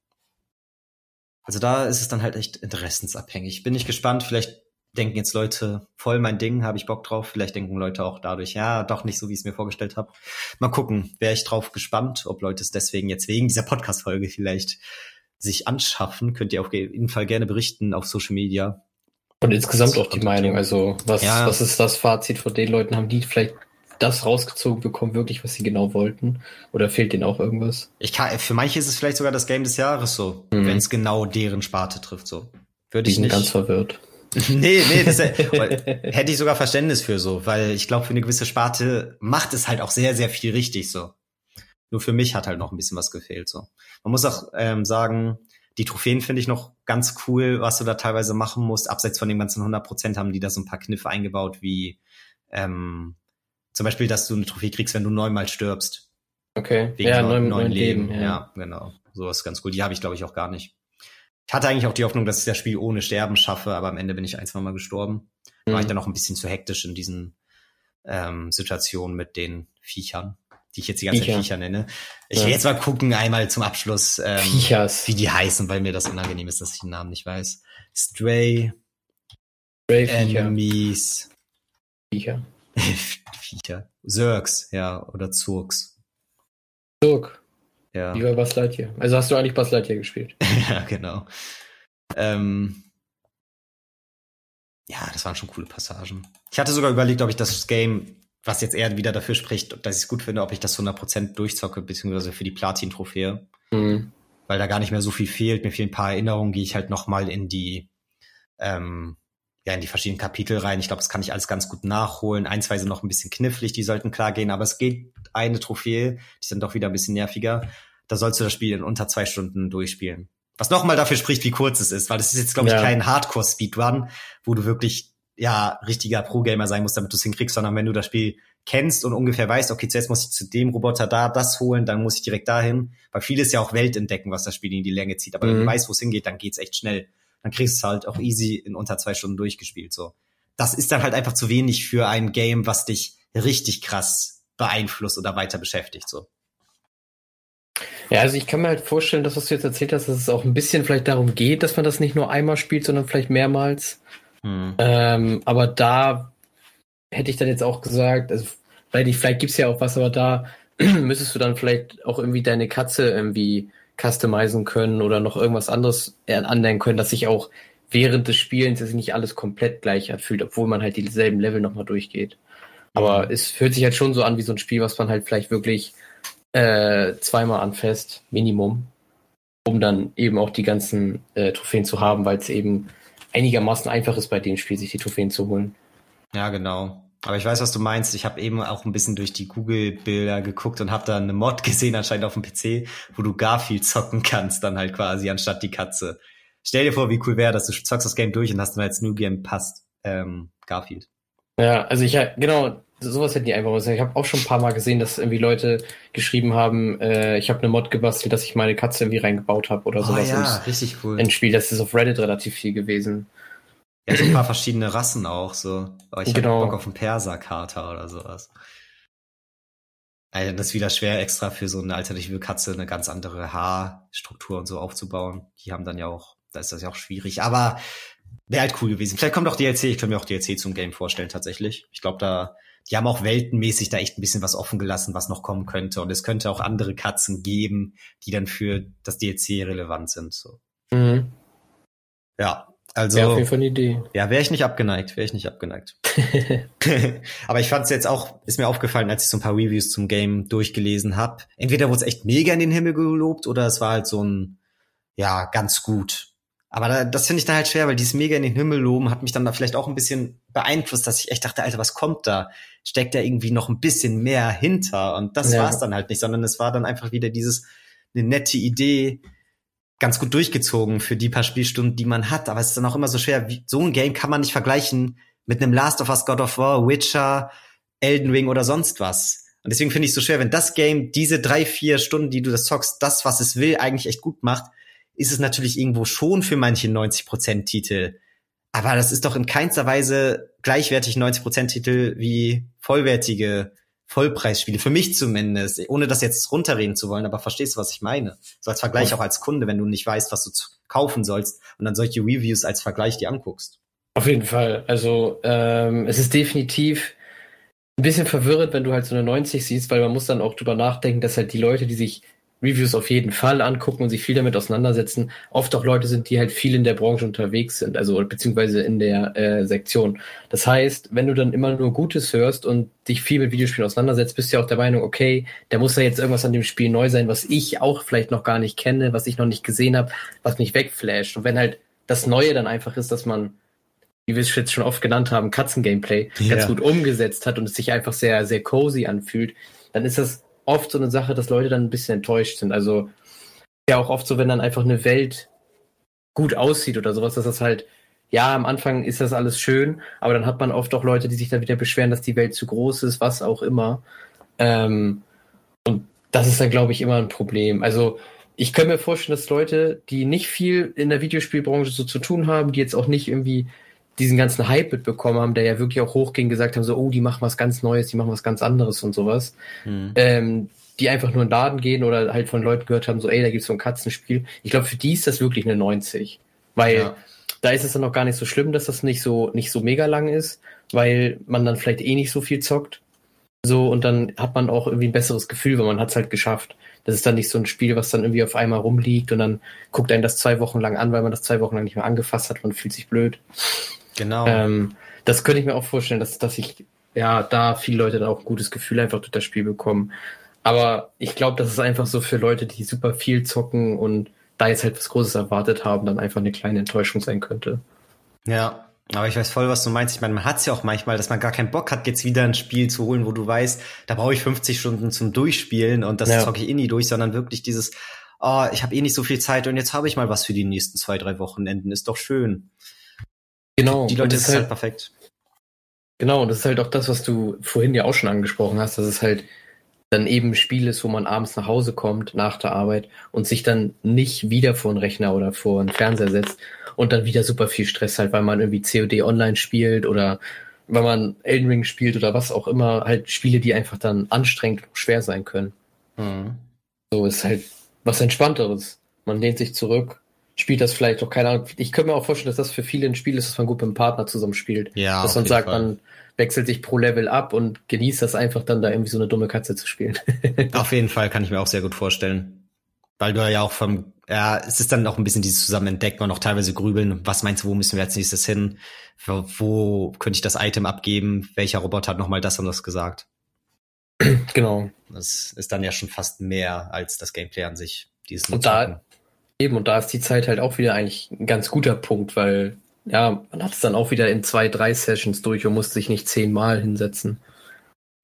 Also da ist es dann halt echt interessensabhängig. Bin ich gespannt, vielleicht denken jetzt Leute, voll mein Ding, habe ich Bock drauf. Vielleicht denken Leute auch dadurch, ja, doch nicht so, wie ich es mir vorgestellt habe. Mal gucken, wäre ich drauf gespannt, ob Leute es deswegen jetzt wegen dieser Podcast-Folge vielleicht sich anschaffen. Könnt ihr auf jeden Fall gerne berichten auf Social Media. Und insgesamt auch die Meinung. Also was, ja. was ist das Fazit von den Leuten? Haben die vielleicht das rausgezogen bekommen, wirklich, was sie genau wollten? Oder fehlt denen auch irgendwas? Ich kann, für manche ist es vielleicht sogar das Game des Jahres so, mhm. wenn es genau deren Sparte trifft. So würde ich nicht. ganz verwirrt. nee, nee, das hätte ich sogar Verständnis für so, weil ich glaube, für eine gewisse Sparte macht es halt auch sehr, sehr viel richtig so. Nur für mich hat halt noch ein bisschen was gefehlt so. Man muss auch ähm, sagen, Die Trophäen finde ich noch ganz cool, was du da teilweise machen musst. Abseits von den ganzen 100% haben die da so ein paar Kniffe eingebaut, wie ähm, zum Beispiel, dass du eine Trophäe kriegst, wenn du neunmal stirbst. Okay. Wegen ja, neun, neun, neun neun Leben. Leben. Ja. Ja. genau. Sowas ist ganz cool. Die habe ich, glaube ich, auch gar nicht. Ich hatte eigentlich auch die Hoffnung, dass ich das Spiel ohne Sterben schaffe, aber am Ende bin ich ein, zwei Mal gestorben. War ich Mhm. dann noch ein bisschen zu hektisch in diesen ähm, Situationen mit den Viechern, die ich jetzt die ganze Zeit Viecher. Viecher nenne. Ich Ja. will jetzt mal gucken, einmal zum Abschluss, ähm, Viechers. wie die heißen, weil mir das unangenehm ist, dass ich den Namen nicht weiß. Stray, Viecher. Enemies, Viecher. Viecher, Zergs, ja, oder Zurks. Zurück. Ja. Wie bei Buzz Lightyear. Also hast du eigentlich Buzz Lightyear gespielt? ja, genau. Ähm, ja, das waren schon coole Passagen. Ich hatte sogar überlegt, ob ich das Game, was jetzt eher wieder dafür spricht, dass ich es gut finde, ob ich das 100% durchzocke, beziehungsweise für die Platin-Trophäe, Mhm. weil da gar nicht mehr so viel fehlt. Mir fehlen ein paar Erinnerungen, gehe ich halt nochmal in die, ähm, ja, in die verschiedenen Kapitel rein. Ich glaube, das kann ich alles ganz gut nachholen. Ein, zwei sind noch ein bisschen knifflig, die sollten klar gehen, aber es geht eine Trophäe, die ist dann doch wieder ein bisschen nerviger. Da sollst du das Spiel in unter zwei Stunden durchspielen. Was nochmal dafür spricht, wie kurz es ist, weil das ist jetzt, glaube ich, Ja. kein Hardcore-Speedrun, wo du wirklich, ja, richtiger Pro-Gamer sein musst, damit du es hinkriegst, sondern wenn du das Spiel kennst und ungefähr weißt, okay, zuerst muss ich zu dem Roboter da das holen, dann muss ich direkt dahin, weil vieles ja auch Welt entdecken, was das Spiel in die Länge zieht. Aber wenn du Mhm. weißt, wo es hingeht, dann geht's echt schnell. Dann kriegst du es halt auch easy in unter zwei Stunden durchgespielt, so. Das ist dann halt einfach zu wenig für ein Game, was dich richtig krass beeinflusst oder weiter beschäftigt, so. Ja, also ich kann mir halt vorstellen, dass was du jetzt erzählt hast, dass es auch ein bisschen vielleicht darum geht, dass man das nicht nur einmal spielt, sondern vielleicht mehrmals. Hm. Ähm, aber da hätte ich dann jetzt auch gesagt, also vielleicht, vielleicht gibt's ja auch was, aber da müsstest du dann vielleicht auch irgendwie deine Katze irgendwie customizen können oder noch irgendwas anderes äh, anlernen können, dass sich auch während des Spielens jetzt nicht alles komplett gleich anfühlt, obwohl man halt dieselben Level nochmal durchgeht. Aber es fühlt sich halt schon so an wie so ein Spiel, was man halt vielleicht wirklich äh, zweimal anfasst, Minimum, um dann eben auch die ganzen äh, Trophäen zu haben, weil es eben einigermaßen einfach ist, bei dem Spiel sich die Trophäen zu holen. Ja, genau. Aber ich weiß, was du meinst. Ich habe eben auch ein bisschen durch die Google-Bilder geguckt und habe da eine Mod gesehen, anscheinend auf dem PC, wo du Garfield zocken kannst, dann halt quasi anstatt die Katze. Stell dir vor, wie cool wäre das. Du zockst das Game durch und hast dann als New Game passt ähm, Garfield. Ja, also ich genau, sowas hätten die einfach mal. Ich habe auch schon ein paar Mal gesehen, dass irgendwie Leute geschrieben haben, äh, ich habe eine Mod gebastelt, dass ich meine Katze irgendwie reingebaut habe oder sowas ins, richtig cool. ins Spiel. Das ist auf Reddit relativ viel gewesen. Ja, so ein paar verschiedene Rassen auch so. Aber ich Genau. hab Bock auf einen Perserkater oder sowas. Also das ist wieder schwer, extra für so eine alternative Katze eine ganz andere Haarstruktur und so aufzubauen. Die haben dann ja auch, da ist das ja auch schwierig. Aber wäre halt cool gewesen. Vielleicht kommt auch DLC, ich könnte mir auch DLC zum Game vorstellen tatsächlich. Ich glaube, da, die haben auch weltenmäßig da echt ein bisschen was offen gelassen, was noch kommen könnte. Und es könnte auch andere Katzen geben, die dann für das DLC relevant sind. So. Mhm. Ja, also. ja, auf jeden Fall eine Idee. Ja, wäre ich nicht abgeneigt, wäre ich nicht abgeneigt. Aber ich fand es jetzt auch, ist mir aufgefallen, als ich so ein paar Reviews zum Game durchgelesen habe. Entweder wurde es echt mega in den Himmel gelobt oder es war halt so ein, ja, ganz gut. Aber da, das finde ich dann halt schwer, weil dieses mega in den Himmel loben hat mich dann da vielleicht auch ein bisschen beeinflusst, dass ich echt dachte, Alter, was kommt da? Steckt da irgendwie noch ein bisschen mehr hinter? Und das Ja. war es dann halt nicht, sondern es war dann einfach wieder dieses, eine nette Idee, ganz gut durchgezogen für die paar Spielstunden, die man hat. Aber es ist dann auch immer so schwer. Wie, so ein Game kann man nicht vergleichen mit einem Last of Us, God of War, Witcher, Elden Ring oder sonst was. Und deswegen finde ich es so schwer, wenn das Game diese drei, vier Stunden, die du das zockst, das, was es will, eigentlich echt gut macht, ist es natürlich irgendwo schon für manche 90% Titel. Aber das ist doch in keinster Weise gleichwertig 90% Titel wie vollwertige Vollpreisspiele. Für mich zumindest. Ohne das jetzt runterreden zu wollen, aber verstehst du, was ich meine? So als Vergleich auch als Kunde, wenn du nicht weißt, was du kaufen sollst und dann solche Reviews als Vergleich dir anguckst. Auf jeden Fall. Also ähm, es ist definitiv ein bisschen verwirrend, wenn du halt so eine 90 siehst, weil man muss dann auch drüber nachdenken, dass halt die Leute, die sich Reviews auf jeden Fall angucken und sich viel damit auseinandersetzen, oft auch Leute sind, die halt viel in der Branche unterwegs sind, also beziehungsweise in der äh, Sektion. Das heißt, wenn du dann immer nur Gutes hörst und dich viel mit Videospielen auseinandersetzt, bist du ja auch der Meinung, okay, da muss ja jetzt irgendwas an dem Spiel neu sein, was ich auch vielleicht noch gar nicht kenne, was ich noch nicht gesehen habe, was mich wegflasht. Und wenn halt das Neue dann einfach ist, dass man wie wir es jetzt schon oft genannt haben, Katzen-Gameplay Ja. ganz gut umgesetzt hat und es sich einfach sehr, sehr cozy anfühlt, dann ist das oft so eine Sache, dass Leute dann ein bisschen enttäuscht sind. Also ja auch oft so, wenn dann einfach eine Welt gut aussieht oder sowas, dass das halt, ja, am Anfang ist das alles schön, aber dann hat man oft auch Leute, die sich dann wieder beschweren, dass die Welt zu groß ist, was auch immer. Ähm, und das ist dann, glaube ich, immer ein Problem. Also ich kann mir vorstellen, dass Leute, die nicht viel in der Videospielbranche so zu tun haben, die jetzt auch nicht irgendwie diesen ganzen Hype mitbekommen haben, der ja wirklich auch hochging, gesagt haben, so, oh, die machen was ganz Neues, die machen was ganz anderes und sowas. Mhm. Ähm, die einfach nur in den Laden gehen oder halt von Leuten gehört haben, so, ey, da gibt's so ein Katzenspiel. Ich glaube, für die ist das wirklich eine 90. Weil ja. da ist es dann auch gar nicht so schlimm, dass das nicht so, nicht so mega lang ist, weil man dann vielleicht eh nicht so viel zockt. So, und dann hat man auch irgendwie ein besseres Gefühl, weil man hat's halt geschafft. Das ist dann nicht so ein Spiel, was dann irgendwie auf einmal rumliegt und dann guckt einen das zwei Wochen lang an, weil man das zwei Wochen lang nicht mehr angefasst hat, man fühlt sich blöd. Genau. Ähm, das könnte ich mir auch vorstellen, dass, dass ich, ja, da viele Leute dann auch ein gutes Gefühl einfach durch das Spiel bekommen. Aber ich glaube, das ist einfach so für Leute, die super viel zocken und da jetzt halt was Großes erwartet haben, dann einfach eine kleine Enttäuschung sein könnte. Ja, aber ich weiß voll, was du meinst. Ich meine, man hat es ja auch manchmal, dass man gar keinen Bock hat, jetzt wieder ein Spiel zu holen, wo du weißt, da brauche ich 50 Stunden zum Durchspielen und das ja. zocke ich eh nie durch, sondern wirklich dieses, oh, ich habe eh nicht so viel Zeit und jetzt habe ich mal was für die nächsten zwei, drei Wochenenden. Ist doch schön. Genau. Die Leute, das ist halt, halt perfekt. Genau, und das ist halt auch das, was du vorhin ja auch schon angesprochen hast, dass es halt dann eben ein Spiel ist, wo man abends nach Hause kommt nach der Arbeit und sich dann nicht wieder vor einen Rechner oder vor einen Fernseher setzt und dann wieder super viel Stress halt, weil man irgendwie COD online spielt oder weil man Elden Ring spielt oder was auch immer, halt Spiele, die einfach dann anstrengend und schwer sein können. Mhm. So ist halt was Entspannteres. Man lehnt sich zurück, spielt das vielleicht auch, keine Ahnung. Ich könnte mir auch vorstellen, dass das für viele ein Spiel ist, das man gut mit dem Partner zusammen spielt. Ja. Dass man sagt, Fall. man wechselt sich pro Level ab und genießt das einfach dann da irgendwie so eine dumme Katze zu spielen. Auf jeden Fall kann ich mir auch sehr gut vorstellen. Weil du ja auch vom, ja, es ist dann auch ein bisschen dieses zusammen entdecken und auch teilweise grübeln. Was meinst du, wo müssen wir als nächstes hin? Wo, wo könnte ich das Item abgeben? Welcher Roboter hat nochmal das und das gesagt? Genau. Das ist dann ja schon fast mehr als das Gameplay an sich. Dieses und da, eben, und da ist die Zeit halt auch wieder eigentlich ein ganz guter Punkt, weil ja, man hat es dann auch wieder in zwei, drei Sessions durch und musste sich nicht zehnmal hinsetzen.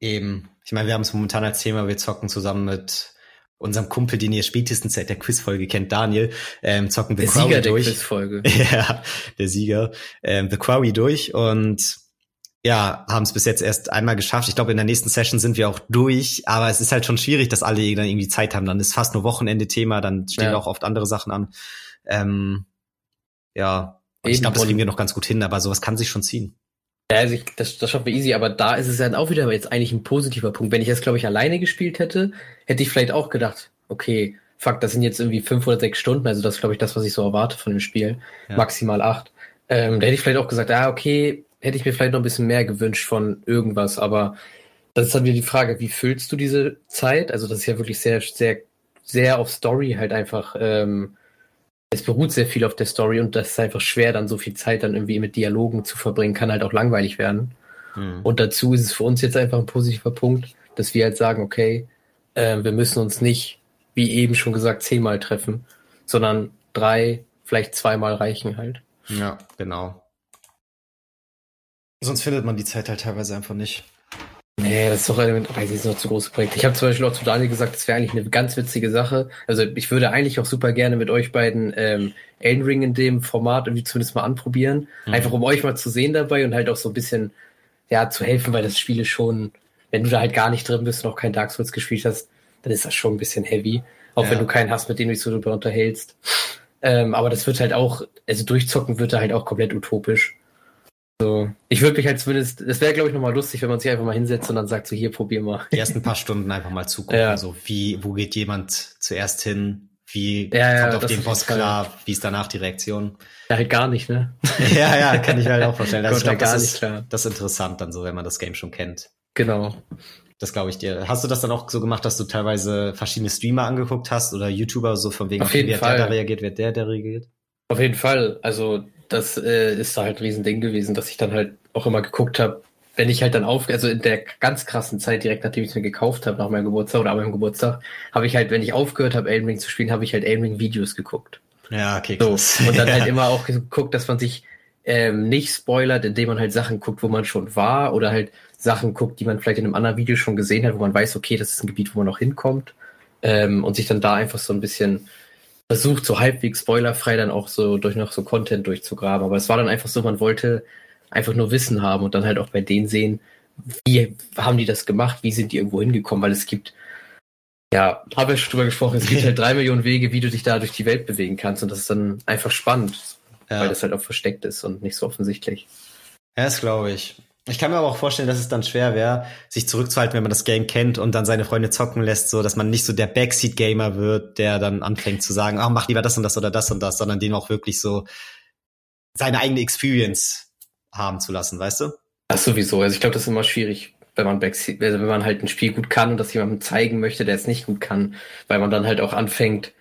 Eben. Ich meine, wir haben es momentan als Thema, wir zocken zusammen mit unserem Kumpel, den ihr spätestens seit der Quizfolge kennt, Daniel, ähm, zocken The der Quarry Sieger durch. Der Quizfolge. ja, der Sieger. Ähm, The Quarry durch und ja, haben es bis jetzt erst einmal geschafft. Ich glaube, in der nächsten Session sind wir auch durch, aber es ist halt schon schwierig, dass alle dann irgendwie Zeit haben. Dann ist fast nur Wochenende-Thema, dann stehen ja. auch oft andere Sachen an. Ähm, ja, ich glaube, das kriegen wir noch ganz gut hin, aber sowas kann sich schon ziehen. Ja, also ich, das, das schaffen wir easy, aber da ist es dann auch wieder jetzt eigentlich ein positiver Punkt. Wenn ich das, glaube ich, alleine gespielt hätte, hätte ich vielleicht auch gedacht, okay, fuck, das sind jetzt irgendwie fünf oder sechs Stunden, also das ist, glaube ich, das, was ich so erwarte von dem Spiel. Ja. Maximal acht. Ähm, da hätte ich vielleicht auch gesagt, ah, okay, hätte ich mir vielleicht noch ein bisschen mehr gewünscht von irgendwas, aber das ist dann wieder die Frage, wie füllst du diese Zeit? Also das ist ja wirklich sehr, sehr, sehr auf Story halt einfach ähm, es beruht sehr viel auf der Story und das ist einfach schwer, dann so viel Zeit dann irgendwie mit Dialogen zu verbringen, kann halt auch langweilig werden. Mhm. Und dazu ist es für uns jetzt einfach ein positiver Punkt, dass wir halt sagen, okay, äh, wir müssen uns nicht, wie eben schon gesagt, zehnmal treffen, sondern drei, vielleicht zweimal reichen halt. Ja, genau. Sonst findet man die Zeit halt teilweise einfach nicht. Nee, das ist doch, weiß ich, ist noch zu großes Projekt. Ich habe zum Beispiel auch zu Daniel gesagt, das wäre eigentlich eine ganz witzige Sache. Also ich würde eigentlich auch super gerne mit euch beiden ähm, Elden Ring in dem Format irgendwie zumindest mal anprobieren. Mhm. Einfach um euch mal zu sehen dabei und halt auch so ein bisschen ja zu helfen, weil das Spiel ist schon, wenn du da halt gar nicht drin bist und auch kein Dark Souls gespielt hast, dann ist das schon ein bisschen heavy. Auch ja. wenn du keinen hast, mit dem du dich so drüber unterhältst. Ähm, aber das wird halt auch, also durchzocken wird da halt auch komplett utopisch. So, ich würde mich halt zumindest, das wäre glaube ich nochmal lustig, wenn man sich einfach mal hinsetzt und dann sagt so, hier, probier mal. Die ersten paar Stunden einfach mal zugucken, ja. so wie, wo geht jemand zuerst hin, wie ja, kommt ja, auf den Boss klar, wie ist danach die Reaktion? Ja, halt gar nicht, ne? ja, ja, kann ich mir halt auch vorstellen. Das, also, ich glaub, das, ist, klar. das ist interessant dann so, wenn man das Game schon kennt. Genau. Das glaube ich dir. Hast du das dann auch so gemacht, dass du teilweise verschiedene Streamer angeguckt hast oder YouTuber so von wegen, auf jeden wer Fall. der da reagiert, wer der, der reagiert? Auf jeden Fall. Also das äh, ist da halt ein Riesending gewesen, dass ich dann halt auch immer geguckt habe, wenn ich halt dann auf, also in der ganz krassen Zeit, direkt nachdem ich es mir gekauft habe, nach meinem Geburtstag oder an meinem Geburtstag, habe ich halt, wenn ich aufgehört habe, Elden Ring zu spielen, habe ich halt Elden Ring Videos geguckt. Ja, okay. So, und dann halt immer auch geguckt, dass man sich ähm, nicht spoilert, indem man halt Sachen guckt, wo man schon war oder halt Sachen guckt, die man vielleicht in einem anderen Video schon gesehen hat, wo man weiß, okay, das ist ein Gebiet, wo man noch hinkommt ähm, und sich dann da einfach so ein bisschen versucht, so halbwegs spoilerfrei dann auch so durch noch so Content durchzugraben. Aber es war dann einfach so, man wollte einfach nur Wissen haben und dann halt auch bei denen sehen, wie haben die das gemacht, wie sind die irgendwo hingekommen, weil es gibt, ja, habe ich schon drüber gesprochen, es gibt halt drei Millionen Wege, wie du dich da durch die Welt bewegen kannst und das ist dann einfach spannend, ja. weil das halt auch versteckt ist und nicht so offensichtlich. Ja, das glaube ich. Ich kann mir aber auch vorstellen, dass es dann schwer wäre, sich zurückzuhalten, wenn man das Game kennt und dann seine Freunde zocken lässt, so dass man nicht so der Backseat-Gamer wird, der dann anfängt zu sagen, ach, mach lieber das und das oder das und das, sondern den auch wirklich so seine eigene Experience haben zu lassen, weißt du? Ach sowieso. Also ich glaube, das ist immer schwierig, wenn man Backseat, also wenn man halt ein Spiel gut kann und das jemandem zeigen möchte, der es nicht gut kann, weil man dann halt auch anfängt,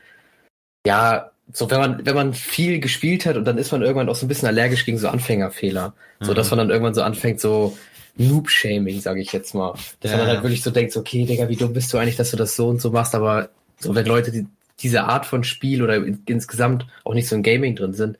ja, so wenn man wenn man viel gespielt hat und dann ist man irgendwann auch so ein bisschen allergisch gegen so Anfängerfehler, mhm. so dass mhm. man dann irgendwann so anfängt so Noob-Shaming, sage ich jetzt mal, dass ja. man dann halt wirklich so denkt, so, okay, Digga, wie dumm bist du eigentlich, dass du das so und so machst, aber so wenn Leute die, diese Art von Spiel oder in, insgesamt auch nicht so im Gaming drin sind,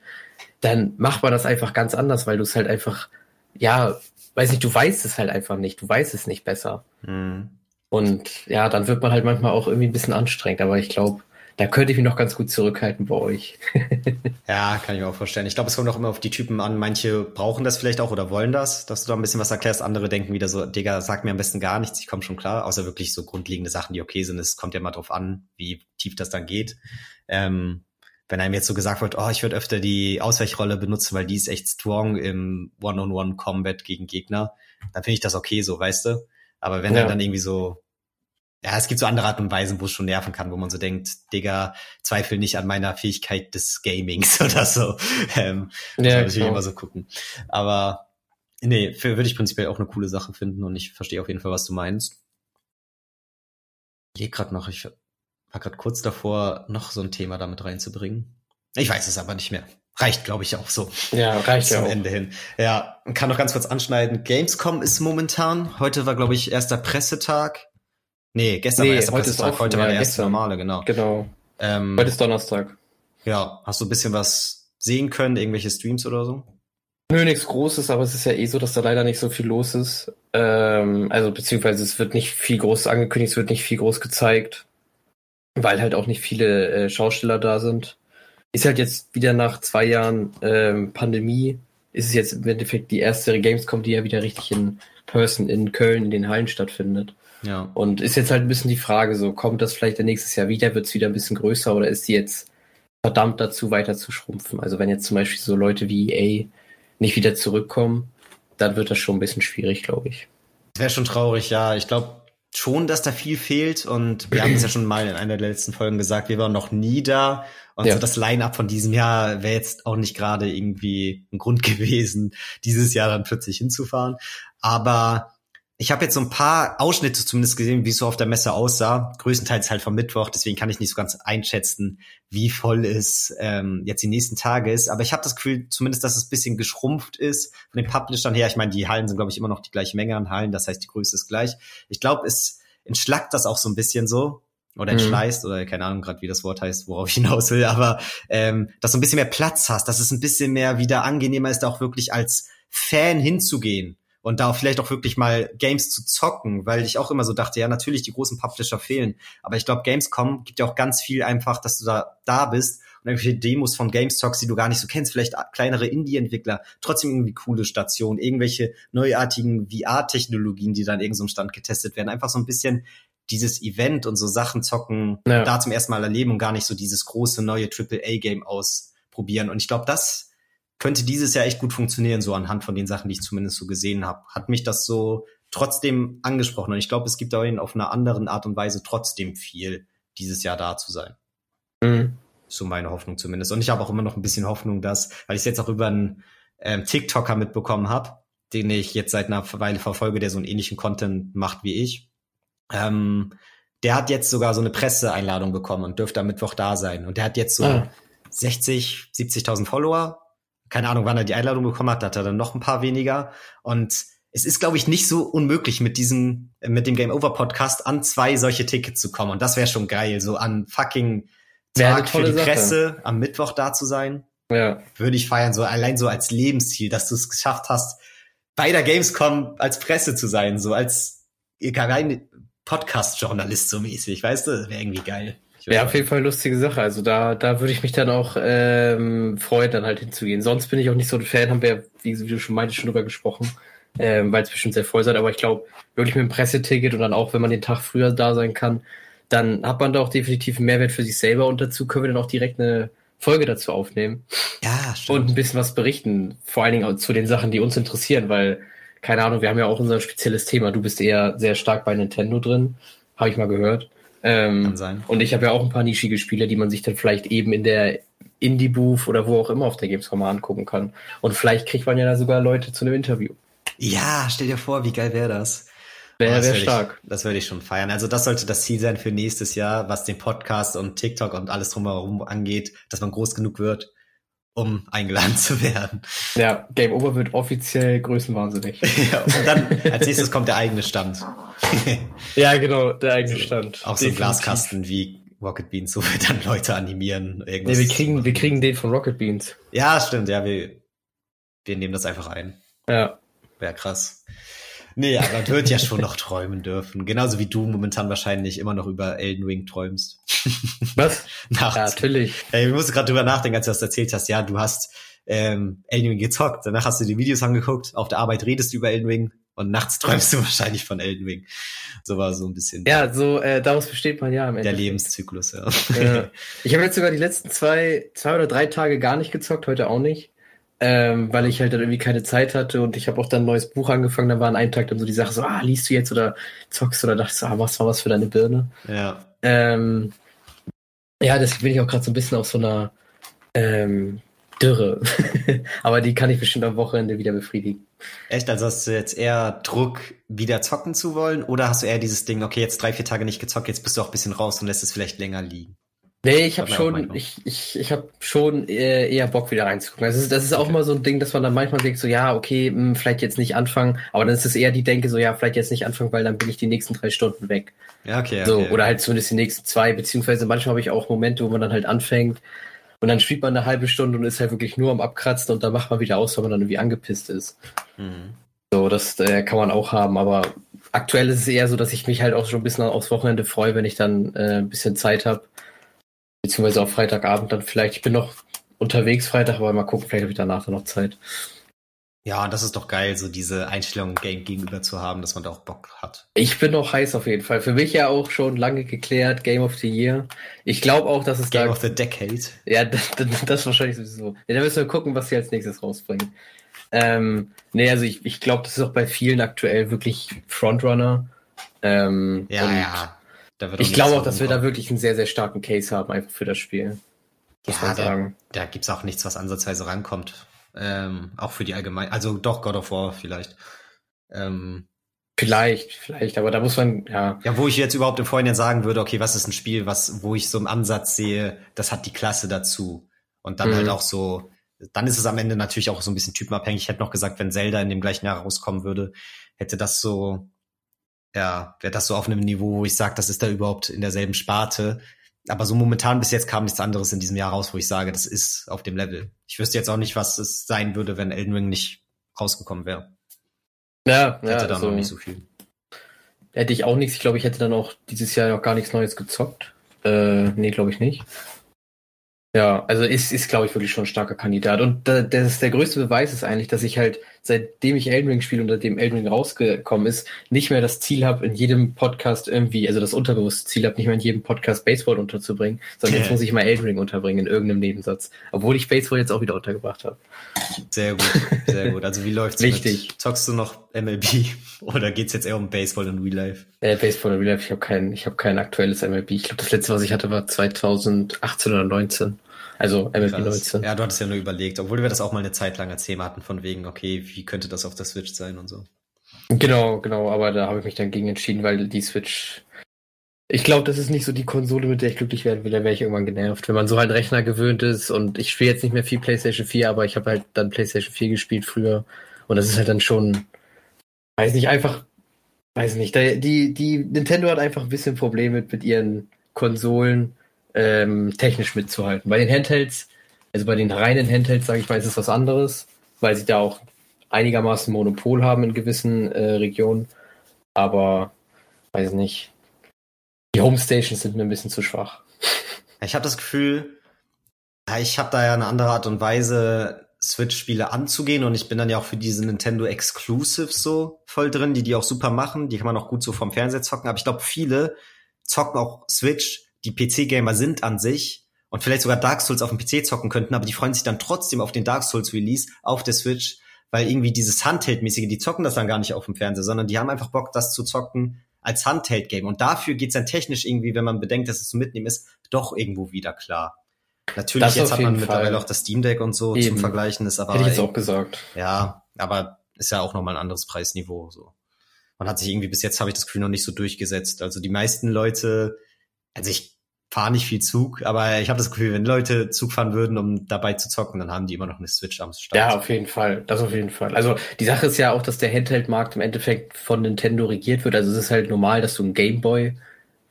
dann macht man das einfach ganz anders, weil du es halt einfach, ja, weiß nicht, du weißt es halt einfach nicht, du weißt es nicht besser. Mhm. Und ja, dann wird man halt manchmal auch irgendwie ein bisschen anstrengend, aber ich glaube, da könnte ich mich noch ganz gut zurückhalten bei euch. ja, kann ich mir auch vorstellen. Ich glaube, es kommt auch immer auf die Typen an. Manche brauchen das vielleicht auch oder wollen das, dass du da ein bisschen was erklärst. Andere denken wieder so, Digga, sag mir am besten gar nichts, ich komme schon klar. Außer wirklich so grundlegende Sachen, die okay sind. Es kommt ja mal drauf an, wie tief das dann geht. Ähm, wenn einem jetzt so gesagt wird, oh, ich würde öfter die Ausweichrolle benutzen, weil die ist echt strong im One-on-One-Combat gegen Gegner, dann finde ich das okay so, weißt du? Aber wenn ja. dann irgendwie so, ja, es gibt so andere Art und Weisen, wo es schon nerven kann, wo man so denkt, Digga, zweifel nicht an meiner Fähigkeit des Gamings oder so. Ähm, ja, muss ich immer so gucken. Aber nee, für, würde ich prinzipiell auch eine coole Sache finden und ich verstehe auf jeden Fall, was du meinst. Ich grad noch, ich war gerade kurz davor, noch so ein Thema damit reinzubringen. Ich weiß es aber nicht mehr. Reicht, glaube ich, auch so. Ja, reicht ja auch. Ende hin. Ja, kann noch ganz kurz anschneiden. Gamescom ist momentan. Heute war, glaube ich, erster Pressetag. Nee, gestern nee, war erster heute Pressetag. Ist heute ja, war der erste normale, genau. Genau. Ähm, heute ist Donnerstag. Ja, hast du ein bisschen was sehen können? Irgendwelche Streams oder so? Nö, nichts Großes, aber es ist ja eh so, dass da leider nicht so viel los ist. Ähm, also beziehungsweise es wird nicht viel groß angekündigt, es wird nicht viel groß gezeigt weil halt auch nicht viele äh, Schausteller da sind. Ist halt jetzt wieder nach zwei Jahren ähm, Pandemie, ist es jetzt im Endeffekt die erste Gamescom, die ja wieder richtig in Person in Köln in den Hallen stattfindet. Ja. Und ist jetzt halt ein bisschen die Frage, so kommt das vielleicht nächstes Jahr wieder, wird es wieder ein bisschen größer oder ist die jetzt verdammt dazu, weiter zu schrumpfen? Also wenn jetzt zum Beispiel so Leute wie EA nicht wieder zurückkommen, dann wird das schon ein bisschen schwierig, glaube ich. Wäre schon traurig, ja. Ich glaube, schon, dass da viel fehlt und wir haben es ja schon mal in einer der letzten Folgen gesagt, wir waren noch nie da und ja. so das Line-up von diesem Jahr wäre jetzt auch nicht gerade irgendwie ein Grund gewesen, dieses Jahr dann plötzlich hinzufahren. Aber ich habe jetzt so ein paar Ausschnitte zumindest gesehen, wie es so auf der Messe aussah. Größtenteils halt vom Mittwoch, deswegen kann ich nicht so ganz einschätzen, wie voll es ähm, jetzt die nächsten Tage ist. Aber ich habe das Gefühl, zumindest, dass es bisschen geschrumpft ist von den Publishern her. Ich meine, die Hallen sind, glaube ich, immer noch die gleiche Menge an Hallen, das heißt, die Größe ist gleich. Ich glaube, es entschlackt das auch so ein bisschen so oder mhm. entschleißt mhm. oder keine Ahnung gerade, wie das Wort heißt, worauf ich hinaus will, aber ähm, dass du ein bisschen mehr Platz hast, dass es ein bisschen mehr wieder angenehmer ist, auch wirklich als Fan hinzugehen und da vielleicht auch wirklich mal Games zu zocken, weil ich auch immer so dachte, ja, natürlich, die großen Publisher fehlen, aber ich glaube, Gamescom gibt ja auch ganz viel einfach, dass du da da bist und irgendwelche Demos von GameStocks, die du gar nicht so kennst, vielleicht kleinere Indie-Entwickler, trotzdem irgendwie coole Stationen, irgendwelche neuartigen VR-Technologien, die dann irgend so Stand getestet werden, einfach so ein bisschen dieses Event und so Sachen zocken, ja. da zum ersten Mal erleben und gar nicht so dieses große neue AAA-Game ausprobieren. Und ich glaube, das könnte dieses Jahr echt gut funktionieren, so anhand von den Sachen, die ich zumindest so gesehen habe. Hat mich das so trotzdem angesprochen. Und ich glaube, es gibt auch auf einer anderen Art und Weise trotzdem viel, dieses Jahr da zu sein. Mhm. So meine Hoffnung zumindest. Und ich habe auch immer noch ein bisschen Hoffnung, dass, weil ich es jetzt auch über einen ähm, TikToker mitbekommen habe, den ich jetzt seit einer Weile verfolge, der so einen ähnlichen Content macht wie ich. Ähm, der hat jetzt sogar so eine Presseeinladung bekommen und dürfte am Mittwoch da sein. Und der hat jetzt so ah. 60, 70.000 Follower keine Ahnung, wann er die Einladung bekommen hat, hat er dann noch ein paar weniger. Und es ist, glaube ich, nicht so unmöglich, mit diesem, mit dem Game Over Podcast an zwei solche Tickets zu kommen. Und das wäre schon geil, so an fucking Tag für die Sache. Presse am Mittwoch da zu sein. Ja. Würde ich feiern, so allein so als Lebensziel, dass du es geschafft hast, bei der Gamescom als Presse zu sein, so als rein Podcast-Journalist so mäßig, weißt du? Das wäre irgendwie geil. Ja, auf jeden Fall eine lustige Sache. Also da, da würde ich mich dann auch ähm, freuen, dann halt hinzugehen. Sonst bin ich auch nicht so ein Fan, haben wir, wie, wie du schon meintest, schon drüber gesprochen, ähm, weil es bestimmt sehr voll sein. Aber ich glaube, wirklich mit dem Presseticket und dann auch, wenn man den Tag früher da sein kann, dann hat man da auch definitiv einen Mehrwert für sich selber und dazu können wir dann auch direkt eine Folge dazu aufnehmen. Ja, stimmt. Und ein bisschen was berichten. Vor allen Dingen auch zu den Sachen, die uns interessieren, weil, keine Ahnung, wir haben ja auch unser spezielles Thema. Du bist eher sehr stark bei Nintendo drin, habe ich mal gehört. Ähm, Kann sein. und ich habe ja auch ein paar nischige Spiele, die man sich dann vielleicht eben in der Indie-Booth oder wo auch immer auf der Gamescom mal angucken kann. Und vielleicht kriegt man ja da sogar Leute zu einem Interview. Ja, stell dir vor, wie geil wäre das? Wäre Oh, wär würd stark. Ich, das würde ich schon feiern. Also das sollte das Ziel sein für nächstes Jahr, was den Podcast und TikTok und alles drumherum angeht, dass man groß genug wird, um eingeladen zu werden. Ja, Game Over wird offiziell größenwahnsinnig. ja, und dann als nächstes kommt der eigene Stand. ja, genau, der eigene Stand. Auch so ein. Glaskasten wie Rocket Beans, wo wir dann Leute animieren. Nee, Irgendwas wir kriegen, wir kriegen den von Rocket Beans. Ja, stimmt, ja, wir, wir nehmen das einfach ein. Ja. Wäre krass. Nee, aber man wird ja schon noch träumen dürfen. Genauso wie du momentan wahrscheinlich immer noch über Elden Ring träumst. Was? Nachts. Ja, natürlich. Ey, ich musste gerade drüber nachdenken, als du das erzählt hast. Ja, du hast ähm, Elden Ring gezockt. Danach hast du die Videos angeguckt. Auf der Arbeit redest du über Elden Ring. Und nachts träumst du wahrscheinlich von Elden Ring. So war so ein bisschen Ja, so, äh, daraus besteht man ja am Ende. der Lebenszyklus, ja. Ja. Ich habe jetzt sogar die letzten zwei, zwei oder drei Tage gar nicht gezockt, heute auch nicht. Ähm, weil ich halt dann irgendwie keine Zeit hatte und ich habe auch dann ein neues Buch angefangen, dann war an einem Tag dann so die Sache so, ah, liest du jetzt oder zockst du oder dachte ich so, ah, was war was für deine Birne? ja. Ähm, ja, deswegen bin ich auch gerade so ein bisschen auf so einer ähm, Dürre. Aber die kann ich bestimmt am Wochenende wieder befriedigen. Echt? Also hast du jetzt eher Druck, wieder zocken zu wollen? Oder hast du eher dieses Ding, okay, jetzt drei, vier Tage nicht gezockt, jetzt bist du auch ein bisschen raus und lässt es vielleicht länger liegen? Nee, ich habe schon, ich, ich, ich habe schon äh, eher Bock wieder reinzugucken. Also das ist, das ist auch Okay. mal so ein Ding, dass man dann manchmal denkt, so ja, okay, mh, vielleicht jetzt nicht anfangen, aber dann ist es eher die Denke, so ja, vielleicht jetzt nicht anfangen, weil dann bin ich die nächsten drei Stunden weg. Ja, okay. So, okay. oder halt zumindest die nächsten zwei, beziehungsweise manchmal habe ich auch Momente, wo man dann halt anfängt und dann spielt man eine halbe Stunde und ist halt wirklich nur am Abkratzen und dann macht man wieder aus, weil man dann irgendwie angepisst ist. Mhm. So, das äh, kann man auch haben, aber aktuell ist es eher so, dass ich mich halt auch schon ein bisschen aufs Wochenende freue, wenn ich dann äh, ein bisschen Zeit habe. Beziehungsweise auf Freitagabend dann vielleicht. Ich bin noch unterwegs Freitag, aber mal gucken, vielleicht habe ich danach dann noch Zeit. Ja, und das ist doch geil, so diese Einstellung Game gegenüber zu haben, dass man da auch Bock hat. Ich bin noch heiß auf jeden Fall. Für mich ja auch schon lange geklärt, Game of the Year. Ich glaube auch, dass es Game da. of the Decade. Ja, das, das, das wahrscheinlich sowieso. Ja, da müssen wir gucken, was sie als nächstes rausbringen. Ähm, nee, also ich, ich glaube, das ist auch bei vielen aktuell wirklich Frontrunner. Ähm, Ja, ja. Ich glaube auch, dass wir da wirklich einen sehr, sehr starken Case haben, einfach für das Spiel. Ja, da, da gibt's auch nichts, was ansatzweise rankommt. Ähm, auch für die allgemein, also doch God of War vielleicht. Ähm, Vielleicht, vielleicht, aber da muss man, ja. ja, wo ich jetzt überhaupt im Vorhinein sagen würde, okay, was ist ein Spiel, was, wo ich so im Ansatz sehe, das hat die Klasse dazu. Und dann Mhm. halt auch so, dann ist es am Ende natürlich auch so ein bisschen typenabhängig. Ich hätte noch gesagt, wenn Zelda in dem gleichen Jahr rauskommen würde, hätte das so, ja, wäre das so auf einem Niveau, wo ich sage, das ist da überhaupt in derselben Sparte. Aber so momentan bis jetzt kam nichts anderes in diesem Jahr raus, wo ich sage, das ist auf dem Level. Ich wüsste jetzt auch nicht, was es sein würde, wenn Elden Ring nicht rausgekommen wäre. Ja, Hätte ja, da also, noch nicht so viel. hätte ich auch nichts. Ich glaube, ich hätte dann auch dieses Jahr noch gar nichts Neues gezockt. Äh, nee, glaube ich nicht. Ja, also ist, ist glaube ich, wirklich schon ein starker Kandidat. Und da, das ist der größte Beweis ist eigentlich, dass ich halt, seitdem ich Elden Ring spiele und seitdem Elden Ring rausgekommen ist, nicht mehr das Ziel habe, in jedem Podcast irgendwie, also das unterbewusste Ziel habe, nicht mehr in jedem Podcast Baseball unterzubringen, sondern jetzt muss ich mal Elden Ring unterbringen in irgendeinem Nebensatz. Obwohl ich Baseball jetzt auch wieder untergebracht habe. Sehr gut, sehr gut. Also wie läuft's Wichtig. Mit? Zockst du noch MLB oder geht's jetzt eher um Baseball und Real Life? Äh, Baseball in Real Life, ich habe kein, ich habe kein aktuelles MLB. Ich glaube, das letzte, was ich hatte, war 2018 oder 19. Also MLB Krass. 19. Ja, du hattest ja nur überlegt, obwohl wir das auch mal eine Zeit lang als Thema hatten, von wegen, okay, wie könnte das auf der Switch sein und so. Genau, genau, aber da habe ich mich dann gegen entschieden, weil die Switch. Ich glaube, das ist nicht so die Konsole, mit der ich glücklich werden will. Da wäre ich irgendwann genervt. Wenn man so halt Rechner gewöhnt ist und ich spiele jetzt nicht mehr viel PlayStation 4, aber ich habe halt dann PlayStation 4 gespielt früher. Und das ist halt dann schon, weiß nicht, einfach, weiß nicht. Die, die Nintendo hat einfach ein bisschen Probleme mit, mit ihren Konsolen ähm, technisch mitzuhalten. Bei den Handhelds, also bei den reinen Handhelds, sage ich mal, ist es was anderes, weil sie da auch einigermaßen Monopol haben in gewissen äh, Regionen. Aber weiß nicht. Die Home Stations sind mir ein bisschen zu schwach. Ich habe das Gefühl, ich habe da ja eine andere Art und Weise, Switch-Spiele anzugehen und ich bin dann ja auch für diese Nintendo Exclusives so voll drin, die die auch super machen. Die kann man auch gut so vom Fernseher zocken. Aber ich glaube, viele zocken auch Switch, die PC-Gamer sind an sich und vielleicht sogar Dark Souls auf dem PC zocken könnten, aber die freuen sich dann trotzdem auf den Dark Souls Release auf der Switch, weil irgendwie dieses Handheld-mäßige, die zocken das dann gar nicht auf dem Fernseher, sondern die haben einfach Bock, das zu zocken als Handheld-Game. Und dafür geht's dann technisch irgendwie, wenn man bedenkt, dass es zu mitnehmen ist, doch irgendwo wieder klar. Natürlich, das jetzt hat man mittlerweile auch das Steam Deck und so Eben. zum Vergleichen, ist aber. Hätte ich jetzt auch gesagt. Ja, aber ist ja auch nochmal ein anderes Preisniveau, so. Man hat sich irgendwie bis jetzt, habe ich das Gefühl, noch nicht so durchgesetzt. Also die meisten Leute, also ich fahre nicht viel Zug, aber ich habe das Gefühl, wenn Leute Zug fahren würden, um dabei zu zocken, dann haben die immer noch eine Switch am Start. Ja, auf jeden Fall. Das auf jeden Fall. Also die Sache ist ja auch, dass der Handheld-Markt im Endeffekt von Nintendo regiert wird. Also es ist halt normal, dass du einen Gameboy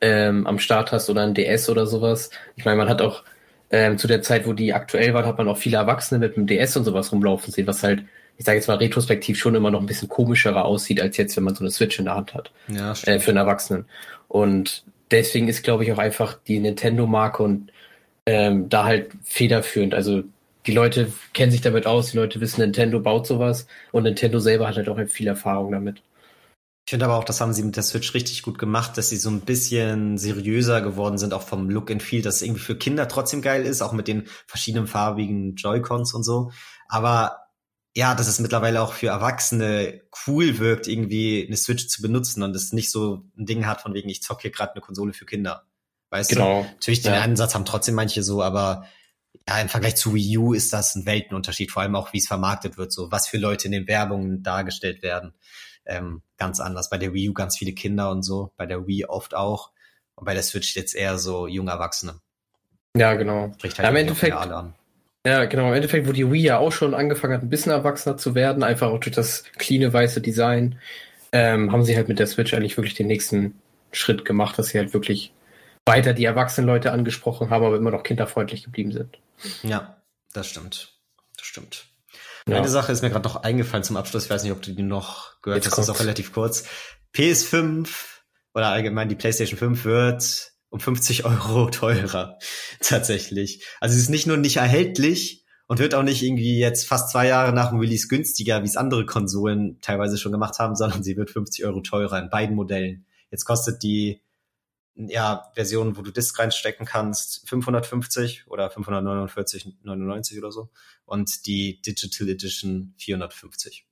ähm, am Start hast oder ein DS oder sowas. Ich meine, man hat auch ähm, zu der Zeit, wo die aktuell waren, hat man auch viele Erwachsene mit dem DS und sowas rumlaufen sehen, was halt, ich sage jetzt mal retrospektiv schon immer noch ein bisschen komischerer aussieht, als jetzt, wenn man so eine Switch in der Hand hat. Ja, äh, für einen Erwachsenen. Und deswegen ist, glaube ich, auch einfach die Nintendo-Marke und ähm, da halt federführend. Also die Leute kennen sich damit aus, die Leute wissen, Nintendo baut sowas und Nintendo selber hat halt auch viel Erfahrung damit. Ich finde aber auch, das haben sie mit der Switch richtig gut gemacht, dass sie so ein bisschen seriöser geworden sind, auch vom Look and Feel, dass es irgendwie für Kinder trotzdem geil ist, auch mit den verschiedenen farbigen Joy-Cons und so. Aber ja, dass es mittlerweile auch für Erwachsene cool wirkt, irgendwie eine Switch zu benutzen und es nicht so ein Ding hat von wegen, ich zocke hier gerade eine Konsole für Kinder. Weißt genau. du? Natürlich, den ja. Ansatz haben trotzdem manche so, aber ja, im Vergleich zu Wii U ist das ein Weltenunterschied, vor allem auch, wie es vermarktet wird, so was für Leute in den Werbungen dargestellt werden. Ähm, ganz anders. Bei der Wii U ganz viele Kinder und so, bei der Wii oft auch. Und bei der Switch jetzt eher so junge Erwachsene. Ja, genau. Spricht halt ja, im Endeffekt, an. Ja, genau. Im Endeffekt, wo die Wii ja auch schon angefangen hat, ein bisschen erwachsener zu werden, einfach auch durch das cleane weiße Design, ähm, haben sie halt mit der Switch eigentlich wirklich den nächsten Schritt gemacht, dass sie halt wirklich weiter die erwachsenen Leute angesprochen haben, aber immer noch kinderfreundlich geblieben sind. Ja, das stimmt. Das stimmt. Ja. Eine Sache ist mir gerade noch eingefallen zum Abschluss. Ich weiß nicht, ob du die noch gehört Jetzt hast. Das ist auch relativ kurz. PS5 oder allgemein die PlayStation 5 wird um 50 Euro teurer. Tatsächlich. Also sie ist nicht nur nicht erhältlich und wird auch nicht irgendwie jetzt fast zwei Jahre nach dem Release günstiger, wie es andere Konsolen teilweise schon gemacht haben, sondern sie wird 50 Euro teurer in beiden Modellen. Jetzt kostet die ja, Version, wo du Disk reinstecken kannst, 550 oder 549,99 oder so. Und die Digital Edition 450.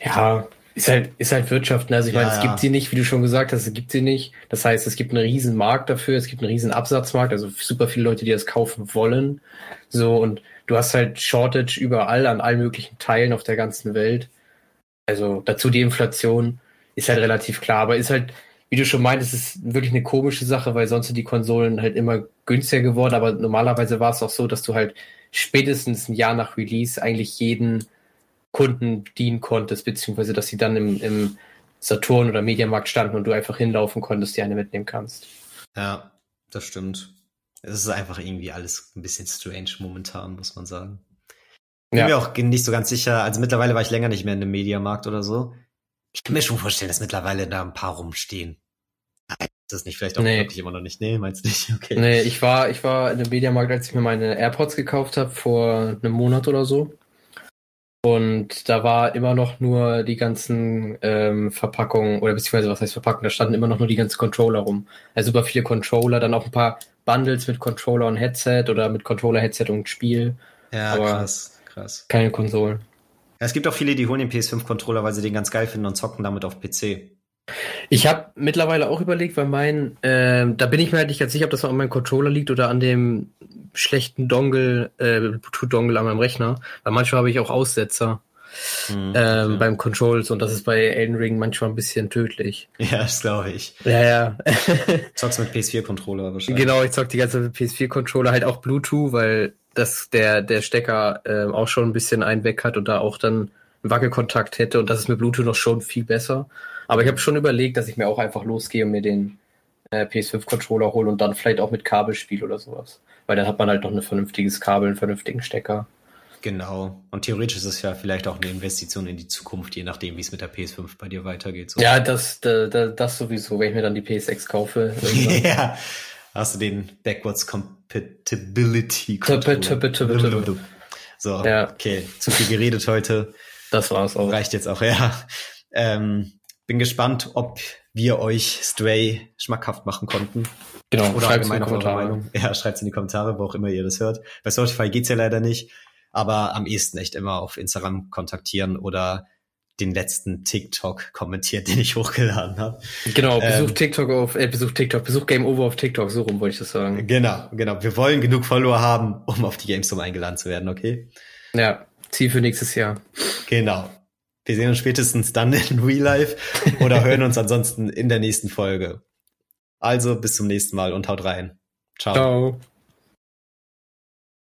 Ja, ist halt, ist halt Wirtschaft. Ne? Also ich ja, meine, es ja. gibt sie nicht, wie du schon gesagt hast, es gibt sie nicht. Das heißt, es gibt einen riesen Markt dafür, es gibt einen riesen Absatzmarkt, also super viele Leute, die das kaufen wollen. So, und du hast halt Shortage überall an allen möglichen Teilen auf der ganzen Welt. Also dazu die Inflation ist halt relativ klar, aber ist halt, wie du schon meintest, ist wirklich eine komische Sache, weil sonst sind die Konsolen halt immer günstiger geworden, aber normalerweise war es auch so, dass du halt spätestens ein Jahr nach Release eigentlich jeden Kunden dienen konntest, beziehungsweise dass sie dann im, im Saturn oder Mediamarkt standen und du einfach hinlaufen konntest, die eine mitnehmen kannst. Ja, das stimmt. Es ist einfach irgendwie alles ein bisschen strange momentan, muss man sagen. Bin ja. mir auch nicht so ganz sicher. Also mittlerweile war ich länger nicht mehr in einem Mediamarkt oder so. Ich kann mir schon vorstellen, dass mittlerweile da ein paar rumstehen. Das ist nicht vielleicht auch nee. wirklich immer noch nicht. Nee, meinst du nicht? Okay. Nee, ich war, ich war in dem Mediamarkt, als ich mir meine AirPods gekauft habe, vor einem Monat oder so. Und da war immer noch nur die ganzen ähm, Verpackungen, oder beziehungsweise was heißt Verpackungen, da standen immer noch nur die ganzen Controller rum. Also super viele Controller, dann auch ein paar Bundles mit Controller und Headset oder mit Controller, Headset und Spiel. Ja, Aber krass, krass. Keine Konsolen. Ja, es gibt auch viele, die holen den PS5-Controller, weil sie den ganz geil finden und zocken damit auf PC. Ich habe mittlerweile auch überlegt, weil mein, äh, da bin ich mir halt nicht ganz sicher, ob das an meinem Controller liegt oder an dem schlechten Dongle, äh, Bluetooth-Dongle an meinem Rechner, weil manchmal habe ich auch Aussetzer mhm, ähm, ja. beim Controls und das ist bei Elden Ring manchmal ein bisschen tödlich. Ja, das glaube ich. Ja, ja. Zockst mit PS4-Controller wahrscheinlich. Genau, ich zock die ganze Zeit mit PS4-Controller, halt auch Bluetooth, weil das der, der Stecker äh, auch schon ein bisschen einen weg hat und da auch dann einen Wackelkontakt hätte und das ist mit Bluetooth noch schon viel besser. Aber ich habe schon überlegt, dass ich mir auch einfach losgehe und mir den äh, PS5-Controller hole und dann vielleicht auch mit Kabel spiele oder sowas. Weil dann hat man halt noch ein vernünftiges Kabel, einen vernünftigen Stecker. Genau. Und theoretisch ist es ja vielleicht auch eine Investition in die Zukunft, je nachdem, wie es mit der PS5 bei dir weitergeht. So. Ja, das, das, das sowieso, wenn ich mir dann die PS6 kaufe. ja, hast du den Backwards Compatibility tippe. So, Ja. okay, zu viel geredet heute. Das war's auch. Reicht jetzt auch, ja. Ähm, bin gespannt, ob wir euch Stray schmackhaft machen konnten. Genau, Oder schreibt's in allgemein die auf eure Kommentare. Meinung. Ja, schreibt's in die Kommentare, wo auch immer ihr das hört. Bei Spotify geht's ja leider nicht, aber am ehesten echt immer auf Instagram kontaktieren oder den letzten TikTok kommentiert, den ich hochgeladen habe. Genau, besucht Ähm, TikTok auf, äh, besucht TikTok, besucht Game Over auf TikTok, so rum wollte ich das sagen. Genau, genau. Wir wollen genug Follower haben, um auf die Gamescom eingeladen zu werden, okay? Ja, Ziel für nächstes Jahr. Genau. Wir sehen uns spätestens dann in Real oder hören uns ansonsten in der nächsten Folge. Also bis zum nächsten Mal und haut rein. Ciao. Ciao.